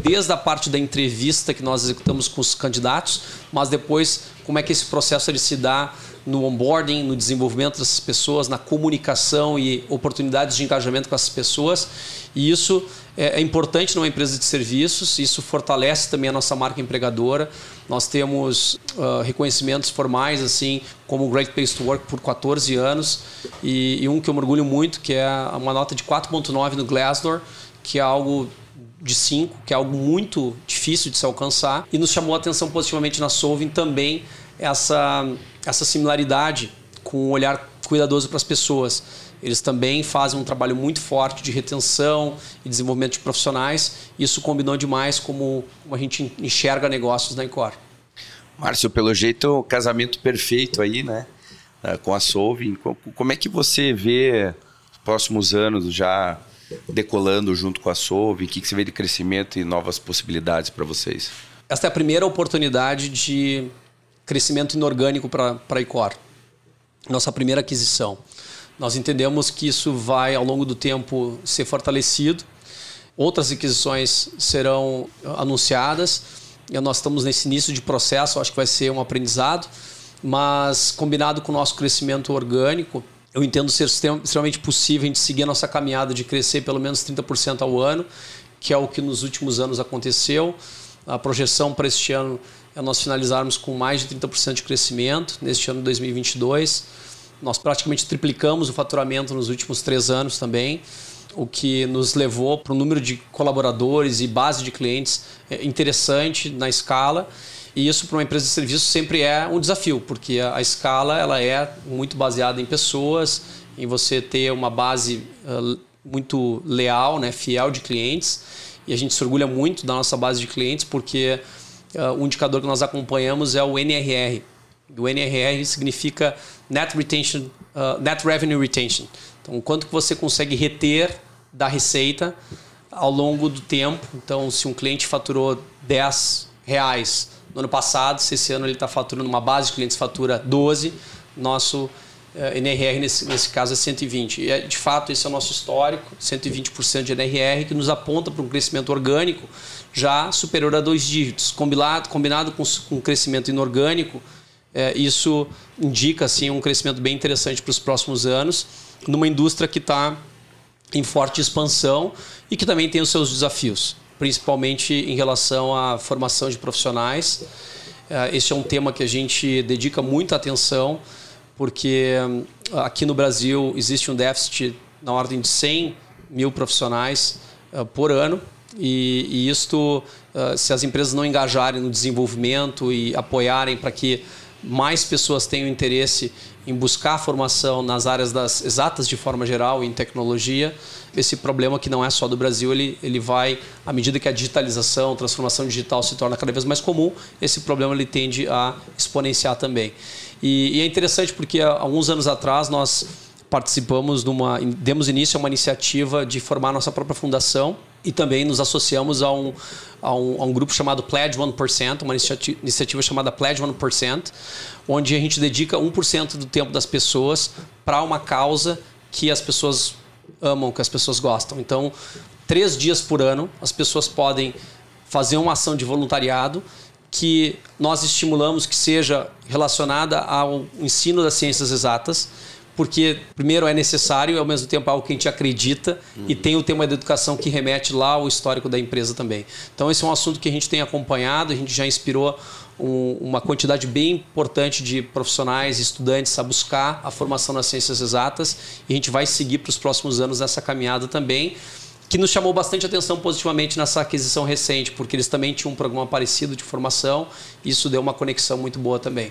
desde a parte da entrevista que nós executamos com os candidatos, mas depois como é que esse processo ele se dá no onboarding, no desenvolvimento dessas pessoas, na comunicação e oportunidades de engajamento com essas pessoas. E isso é, é importante numa empresa de serviços, isso fortalece também a nossa marca empregadora. Nós temos uh, reconhecimentos formais, assim, como Great Place to Work por 14 anos, e, e um que eu me orgulho muito, que é uma nota de 4.9 no Glassdoor, que é algo de 5, que é algo muito difícil de se alcançar, e nos chamou a atenção positivamente na Solving também essa, essa similaridade com um olhar cuidadoso para as pessoas. Eles também fazem um trabalho muito forte de retenção e desenvolvimento de profissionais. Isso combinou demais como, a gente enxerga negócios na Incor. Márcio, pelo jeito, casamento perfeito aí, né? Ah, com a Solving. Como é que você vê os próximos anos já decolando junto com a Solving? O que você vê de crescimento e novas possibilidades para vocês? Esta é a primeira oportunidade de crescimento inorgânico para a Icor. Nossa primeira aquisição. Nós entendemos que isso vai, ao longo do tempo, ser fortalecido. Outras aquisições serão anunciadas. E nós estamos nesse início de processo, acho que vai ser um aprendizado. Mas, combinado com o nosso crescimento orgânico, eu entendo ser extremamente possível gente seguir a nossa caminhada de crescer pelo menos 30% ao ano, que é o que nos últimos anos aconteceu. A projeção para este ano é nós finalizarmos com mais de 30% de crescimento neste ano de 2022. Nós praticamente triplicamos o faturamento nos últimos três anos também, o que nos levou para um número de colaboradores e base de clientes é, interessante na escala. E isso para uma empresa de serviço sempre é um desafio, porque a, a escala ela é muito baseada em pessoas, em você ter uma base uh, muito leal, né, fiel de clientes. E a gente se orgulha muito da nossa base de clientes, porque uh, o indicador que nós acompanhamos é o NRR. O NRR significa Net Retention, uh, Net Revenue Retention. Então, quanto que você consegue reter da receita ao longo do tempo. Então, se um cliente faturou 10 reais no ano passado, se esse ano ele está faturando uma base de clientes fatura 12, nosso eh, NRR nesse, nesse caso é 120. E é, de fato esse é o nosso histórico, 120% de NRR, que nos aponta para um crescimento orgânico já superior a dois dígitos. Combinado, combinado com, com crescimento inorgânico, é, isso indica assim, um crescimento bem interessante para os próximos anos, numa indústria que está em forte expansão e que também tem os seus desafios principalmente em relação à formação de profissionais. Eh, esse é um tema que a gente dedica muita atenção, porque hum, aqui no Brasil existe um déficit na ordem de 100 mil profissionais eh, por ano. E, e isto, eh, se as empresas não engajarem no desenvolvimento e apoiarem para que mais pessoas tenham interesse em buscar formação nas áreas das exatas de forma geral, em tecnologia, esse problema que não é só do Brasil, ele, ele vai, à medida que a digitalização, transformação digital se torna cada vez mais comum, esse problema ele tende a exponenciar também. E, e é interessante porque há alguns anos atrás nós participamos de uma, demos início a uma iniciativa de formar nossa própria fundação e também nos associamos a um, a um, a um grupo chamado Pledge 1%, uma iniciativa, iniciativa chamada Pledge 1%, onde a gente dedica 1% do tempo das pessoas para uma causa que as pessoas amam, que as pessoas gostam. Então, três dias por ano, as pessoas podem fazer uma ação de voluntariado que nós estimulamos que seja relacionada ao ensino das ciências exatas porque primeiro é necessário e ao mesmo tempo é algo que a gente acredita uhum. e tem o tema da educação que remete lá ao histórico da empresa também. Então esse é um assunto que a gente tem acompanhado, a gente já inspirou um, uma quantidade bem importante de profissionais estudantes a buscar a formação nas ciências exatas e a gente vai seguir para os próximos anos essa caminhada também que nos chamou bastante atenção positivamente nessa aquisição recente, porque eles também tinham um programa parecido de formação, e isso deu uma conexão muito boa também.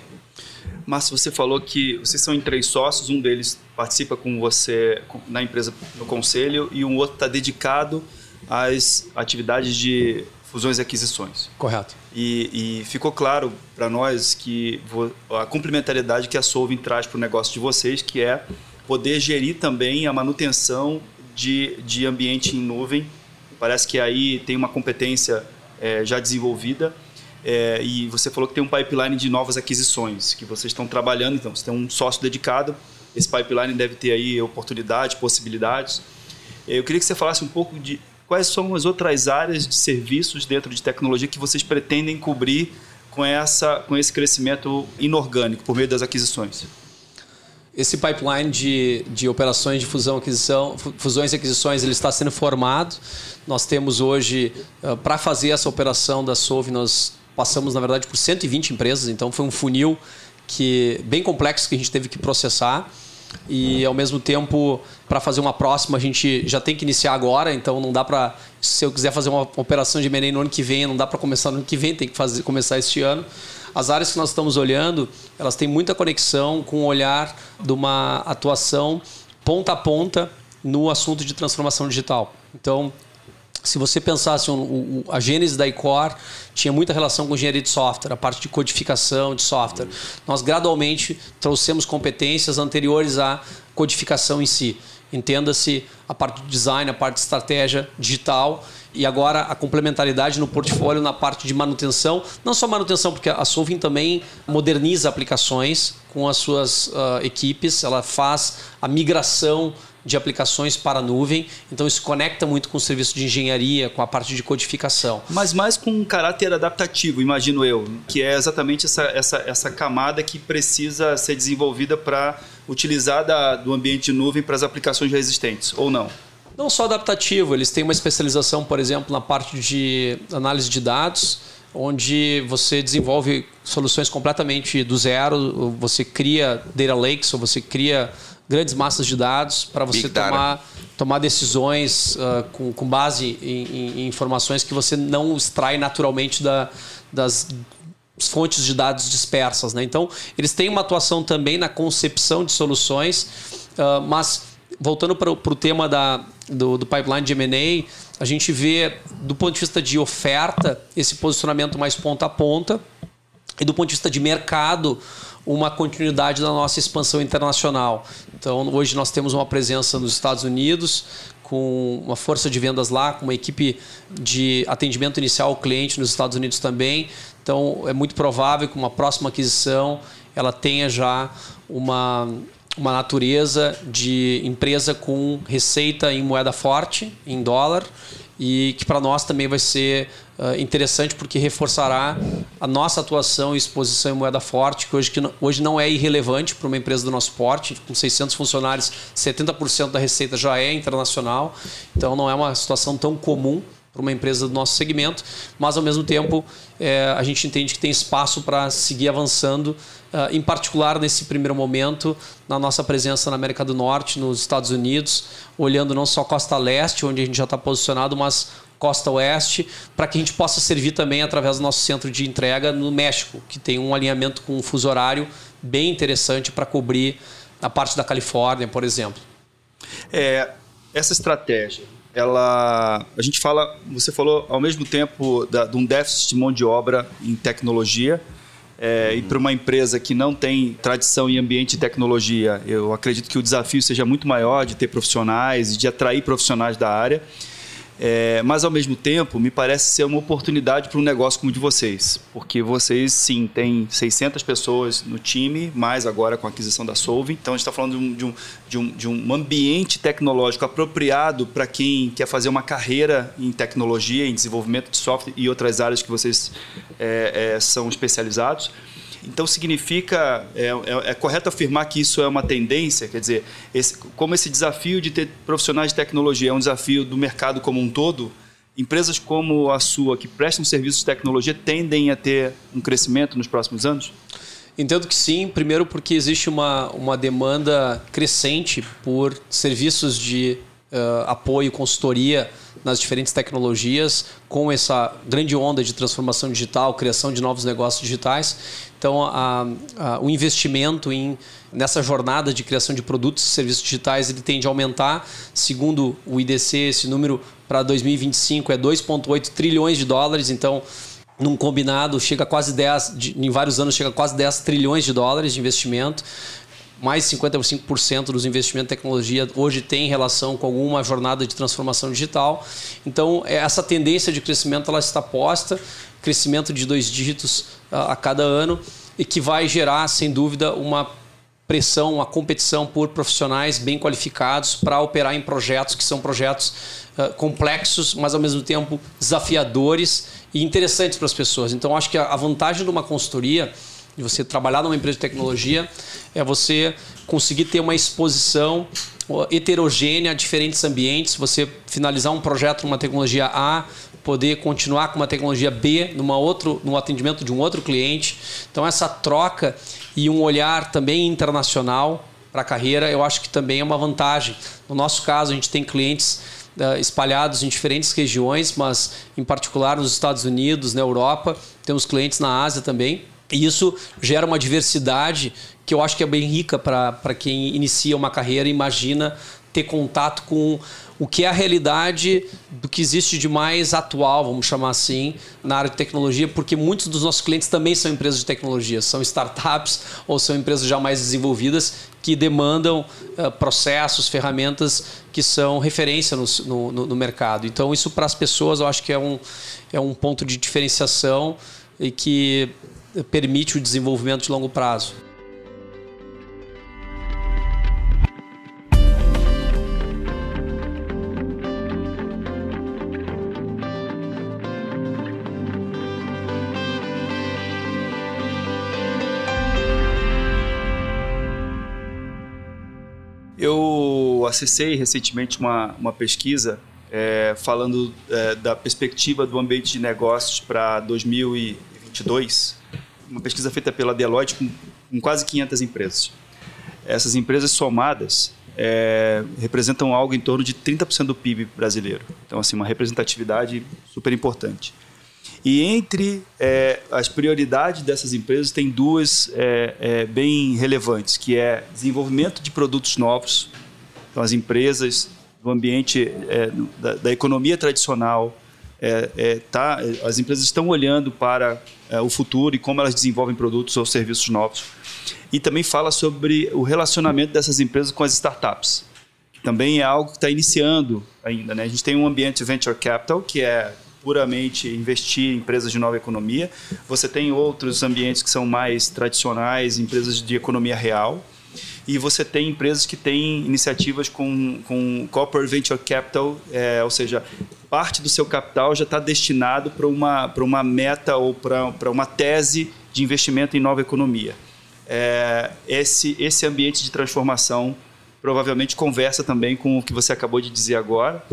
Márcio, você falou que vocês são em três sócios, um deles participa com você na empresa no conselho e um outro está dedicado às atividades de fusões e aquisições. Correto. E, e ficou claro para nós que a complementariedade que a Solving traz para o negócio de vocês, que é poder gerir também a manutenção de, de ambiente em nuvem. Parece que aí tem uma competência é, já desenvolvida é, e você falou que tem um pipeline de novas aquisições que vocês estão trabalhando, então você tem um sócio dedicado. Esse pipeline deve ter aí oportunidades, possibilidades. É, eu queria que você falasse um pouco de quais são as outras áreas de serviços dentro de tecnologia que vocês pretendem cobrir com, essa, com esse crescimento inorgânico por meio das aquisições. Esse pipeline de, de operações de fusão, aquisição, fusões e aquisições ele está sendo formado. Nós temos hoje, uh, para fazer essa operação da Solve, nós passamos, na verdade, por 120 empresas, então foi um funil que bem complexo que a gente teve que processar. E ao mesmo tempo, para fazer uma próxima, a gente já tem que iniciar agora, então não dá para. Se eu quiser fazer uma operação de M&A no ano que vem, não dá para começar no ano que vem, tem que fazer, começar este ano. As áreas que nós estamos olhando, elas têm muita conexão com o olhar de uma atuação ponta a ponta no assunto de transformação digital. Então, se você pensasse um, a gênese da ICOR tinha muita relação com engenharia de software, a parte de codificação de software. Nós gradualmente trouxemos competências anteriores à codificação em si. Entenda-se a parte de design, a parte de estratégia digital e agora a complementaridade no portfólio na parte de manutenção. Não só manutenção, porque a Solving também moderniza aplicações com as suas uh, equipes, ela faz a migração de aplicações para a nuvem. Então isso conecta muito com o serviço de engenharia, com a parte de codificação. Mas mais com um caráter adaptativo, imagino eu, que é exatamente essa, essa, essa camada que precisa ser desenvolvida para utilizar da, do ambiente de nuvem para as aplicações já existentes, ou não? Não só adaptativo, eles têm uma especialização, por exemplo, na parte de análise de dados, onde você desenvolve soluções completamente do zero, você cria data lakes, ou você cria grandes massas de dados para você tomar, tomar decisões uh, com, com, base em, em, informações que você não extrai naturalmente da, das fontes de dados dispersas. Né? Então, eles têm uma atuação também na concepção de soluções, uh, mas voltando para o tema da, do, do pipeline de M&A, a gente vê, do ponto de vista de oferta, esse posicionamento mais ponta a ponta, e do ponto de vista de mercado, uma continuidade da nossa expansão internacional. Então, hoje nós temos uma presença nos Estados Unidos, com uma força de vendas lá, com uma equipe de atendimento inicial ao cliente nos Estados Unidos também. Então, é muito provável que uma próxima aquisição ela tenha já uma, uma natureza de empresa com receita em moeda forte, em dólar, e que para nós também vai ser uh, interessante porque reforçará a nossa atuação e exposição em moeda forte, que hoje, que hoje não é irrelevante para uma empresa do nosso porte, com 600 funcionários, 70% da receita já é internacional, então não é uma situação tão comum para uma empresa do nosso segmento, mas ao mesmo tempo é, a gente entende que tem espaço para seguir avançando, uh, em particular nesse primeiro momento, na nossa presença na América do Norte, nos Estados Unidos, olhando não só a costa leste, onde a gente já está posicionado, mas costa oeste, para que a gente possa servir também através do nosso centro de entrega no México, que tem um alinhamento com um fuso horário bem interessante para cobrir a parte da Califórnia, por exemplo. É, essa estratégia, ela, a gente fala, você falou ao mesmo tempo da, de um déficit de mão de obra em tecnologia, é, e para uma empresa que não tem tradição em ambiente de tecnologia, eu acredito que o desafio seja muito maior de ter profissionais e de atrair profissionais da área. É, mas, ao mesmo tempo, me parece ser uma oportunidade para um negócio como o de vocês. Porque vocês, sim, têm 600 pessoas no time, mais agora com a aquisição da Solve. Então, a gente está falando de um, de, um, de, um, de um ambiente tecnológico apropriado para quem quer fazer uma carreira em tecnologia, em desenvolvimento de software e outras áreas que vocês é, é, são especializados. Então significa, é, é, é, correto afirmar que isso é uma tendência? Quer dizer, esse, como esse desafio de ter profissionais de tecnologia é um desafio do mercado como um todo, empresas como a sua, que prestam serviços de tecnologia, tendem a ter um crescimento nos próximos anos? Entendo que sim, primeiro porque existe uma, uma demanda crescente por serviços de uh, apoio, consultoria nas diferentes tecnologias, com essa grande onda de transformação digital, criação de novos negócios digitais. Então, a, a, o investimento em, nessa jornada de criação de produtos e serviços digitais ele tende a aumentar. Segundo o IDC, esse número para 2025 é 2,8 trilhões de dólares. Então, num combinado, chega quase 10, em vários anos, chega quase 10 trilhões de dólares de investimento mais de 55% dos investimentos em tecnologia hoje tem relação com alguma jornada de transformação digital. Então, é, essa tendência de crescimento ela está posta, crescimento de dois dígitos a cada ano, e que vai gerar, sem dúvida, uma pressão, uma competição por profissionais bem qualificados para operar em projetos que são projetos uh, complexos, mas ao mesmo tempo desafiadores e interessantes para as pessoas. Então, acho que a vantagem de uma consultoria de você trabalhar numa empresa de tecnologia, é você conseguir ter uma exposição heterogênea a diferentes ambientes, você finalizar um projeto numa tecnologia A, poder continuar com uma tecnologia B numa outro, no atendimento de um outro cliente. Então essa troca e um olhar também internacional para a carreira, eu acho que também é uma vantagem. No nosso caso, a gente tem clientes uh, espalhados em diferentes regiões, mas em particular nos Estados Unidos, na Europa, temos clientes na Ásia também. E isso gera uma diversidade que eu acho que é bem rica para quem inicia uma carreira e imagina ter contato com o que é a realidade do que existe de mais atual, vamos chamar assim, na área de tecnologia, porque muitos dos nossos clientes também são empresas de tecnologia, são startups ou são empresas já mais desenvolvidas que demandam uh, processos, ferramentas que são referência no, no, no mercado. Então, isso para as pessoas eu acho que é um, é um ponto de diferenciação e que permite o desenvolvimento de longo prazo. Eu acessei recentemente uma, uma pesquisa é, falando é, da perspectiva do ambiente de negócios para 2022 uma pesquisa feita pela Deloitte com, com, quase 500 empresas. Essas empresas somadas é, representam algo em torno de 30% do PIB brasileiro. Então, assim, uma representatividade super importante. E entre é, as prioridades dessas empresas tem duas é, é, bem relevantes, que é desenvolvimento de produtos novos. Então, as empresas do ambiente é, da, da, economia tradicional, é, é, tá, as empresas estão olhando para o futuro e como elas desenvolvem produtos ou serviços novos. E também fala sobre o relacionamento dessas empresas com as startups, também é algo que está iniciando ainda. Né? A gente tem um ambiente venture capital, que é puramente investir em empresas de nova economia. Você tem outros ambientes que são mais tradicionais, empresas de economia real. E você tem empresas que têm iniciativas com, com corporate venture capital, é, ou seja, parte do seu capital já está destinado para uma, uma meta ou para uma tese de investimento em nova economia. É, esse, esse ambiente de transformação provavelmente conversa também com o que você acabou de dizer agora.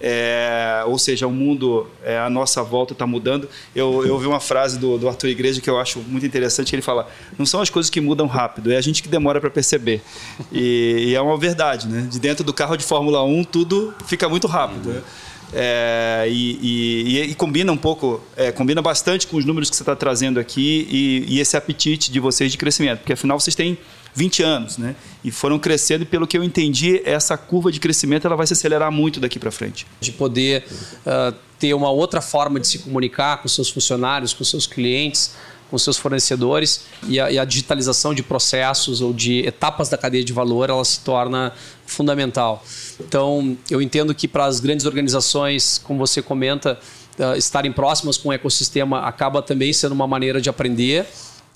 É, ou seja, o mundo é, à nossa volta está mudando. Eu, eu ouvi uma frase do, do Arthur Igreja que eu acho muito interessante. Ele fala: não são as coisas que mudam rápido, é a gente que demora para perceber. E, e, é uma verdade, né? De dentro do carro de Fórmula 1, tudo fica muito rápido. Né? É, e, e, e, combina um pouco, é, combina bastante com os números que você está trazendo aqui e, e, esse apetite de vocês de crescimento, porque afinal vocês têm 20 anos, né? E foram crescendo e pelo que eu entendi, essa curva de crescimento ela vai se acelerar muito daqui para frente. De poder uh, ter uma outra forma de se comunicar com seus funcionários, com seus clientes, com seus fornecedores e a, e a, digitalização de processos ou de etapas da cadeia de valor ela se torna fundamental. Então, eu entendo que para as grandes organizações, como você comenta, uh, estarem próximas com o ecossistema acaba também sendo uma maneira de aprender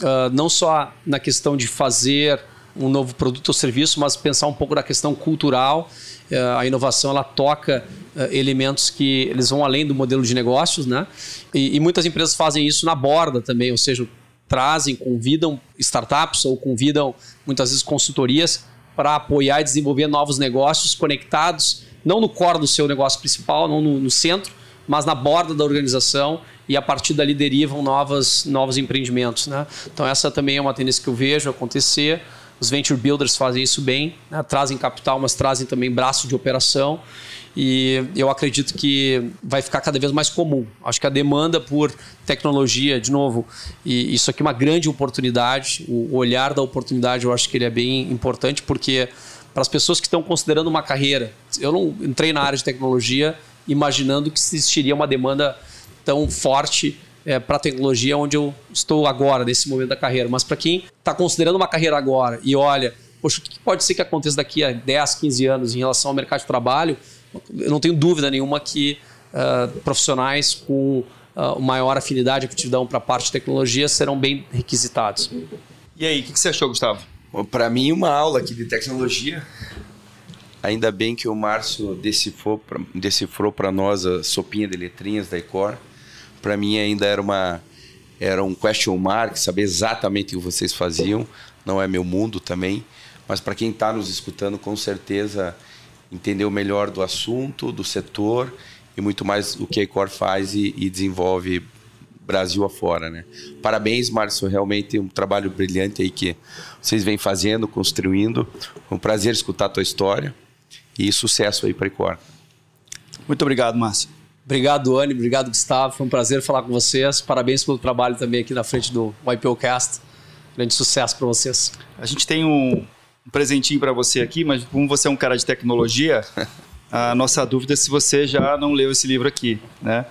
uh, não só na questão de fazer um novo produto ou serviço, mas pensar um pouco na questão cultural. Uh, a inovação ela toca uh, elementos que eles vão além do modelo de negócios, né? E, e, muitas empresas fazem isso na borda também, ou seja, trazem, convidam startups ou convidam muitas vezes consultorias para apoiar e desenvolver novos negócios conectados, não no core do seu negócio principal, não no, no centro, mas na borda da organização e a partir dali derivam novas, novos empreendimentos. Né? Então, essa também é uma tendência que eu vejo acontecer. Os venture builders fazem isso bem, né? trazem capital, mas trazem também braço de operação. E eu acredito que vai ficar cada vez mais comum. Acho que a demanda por tecnologia, de novo, e isso aqui é uma grande oportunidade. O olhar da oportunidade eu acho que ele é bem importante, porque para as pessoas que estão considerando uma carreira, eu não entrei na área de tecnologia imaginando que existiria uma demanda tão forte é, para a tecnologia onde eu estou agora, nesse momento da carreira. Mas para quem está considerando uma carreira agora e olha, poxa, o que pode ser que aconteça daqui a 10, 15 anos em relação ao mercado de trabalho, eu não tenho dúvida nenhuma que uh, profissionais com uh, maior afinidade e aptidão para a parte de tecnologia serão bem requisitados. E aí, o que, que você achou, Gustavo? Para mim, uma aula aqui de tecnologia Ainda bem que o Márcio decifrou para nós a sopinha de letrinhas da Ecor. Para mim ainda era uma era um question mark, saber exatamente o que vocês faziam. Não é meu mundo também, mas para quem está nos escutando, com certeza entendeu melhor do assunto, do setor e muito mais o que a Ecor faz e, e desenvolve Brasil afora, né? Parabéns, Márcio, realmente um trabalho brilhante aí que vocês vêm fazendo, construindo. Foi um prazer escutar a tua história e sucesso aí para a Icor. Muito obrigado, Márcio. Obrigado, Anne. Obrigado, Gustavo. Foi um prazer falar com vocês. Parabéns pelo trabalho também aqui na frente do YPOcast. Grande sucesso para vocês. A gente tem um, um presentinho para você aqui, mas como você é um cara de tecnologia, a nossa dúvida é se você já não leu esse livro aqui, né?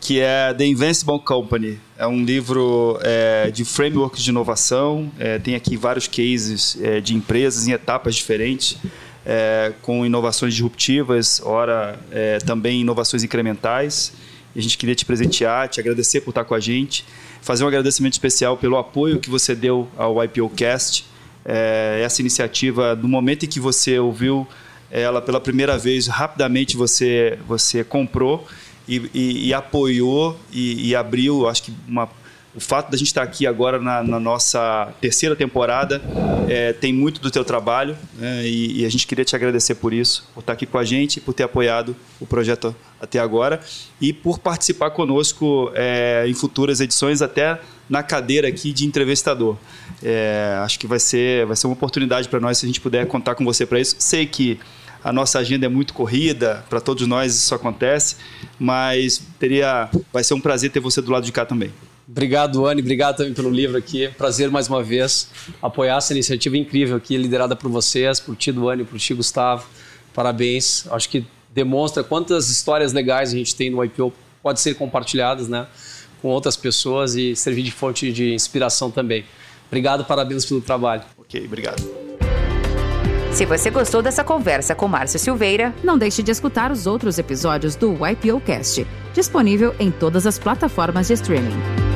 Que é The Invincible Company. É um livro é, de frameworks de inovação. É, tem aqui vários cases é, de empresas em etapas diferentes é, com inovações disruptivas, ora é, também inovações incrementais. A gente queria te presentear, te agradecer por estar com a gente, fazer um agradecimento especial pelo apoio que você deu ao IPOcast. É, essa iniciativa, no momento em que você ouviu ela pela primeira vez, rapidamente você, você comprou e, e, e apoiou e, e, abriu, acho que uma o fato da gente estar aqui agora na, na nossa terceira temporada é, tem muito do teu trabalho né? e, e, a gente queria te agradecer por isso, por estar aqui com a gente, por ter apoiado o projeto até agora e por participar conosco é, em futuras edições, até na cadeira aqui de entrevistador. É, acho que vai ser, vai ser uma oportunidade para nós se a gente puder contar com você para isso. Sei que a nossa agenda é muito corrida, para todos nós isso acontece, mas teria, vai ser um prazer ter você do lado de cá também. Obrigado, Anne. Obrigado também pelo livro aqui. Prazer mais uma vez apoiar essa iniciativa incrível aqui, liderada por vocês, por ti, Duane, por ti, Gustavo. Parabéns. Acho que demonstra quantas histórias legais a gente tem no IPO pode ser compartilhadas, né, com outras pessoas e servir de fonte de inspiração também. Obrigado, parabéns pelo trabalho. Ok, obrigado. Se você gostou dessa conversa com Márcio Silveira, não deixe de escutar os outros episódios do YPO Cast, disponível em todas as plataformas de streaming.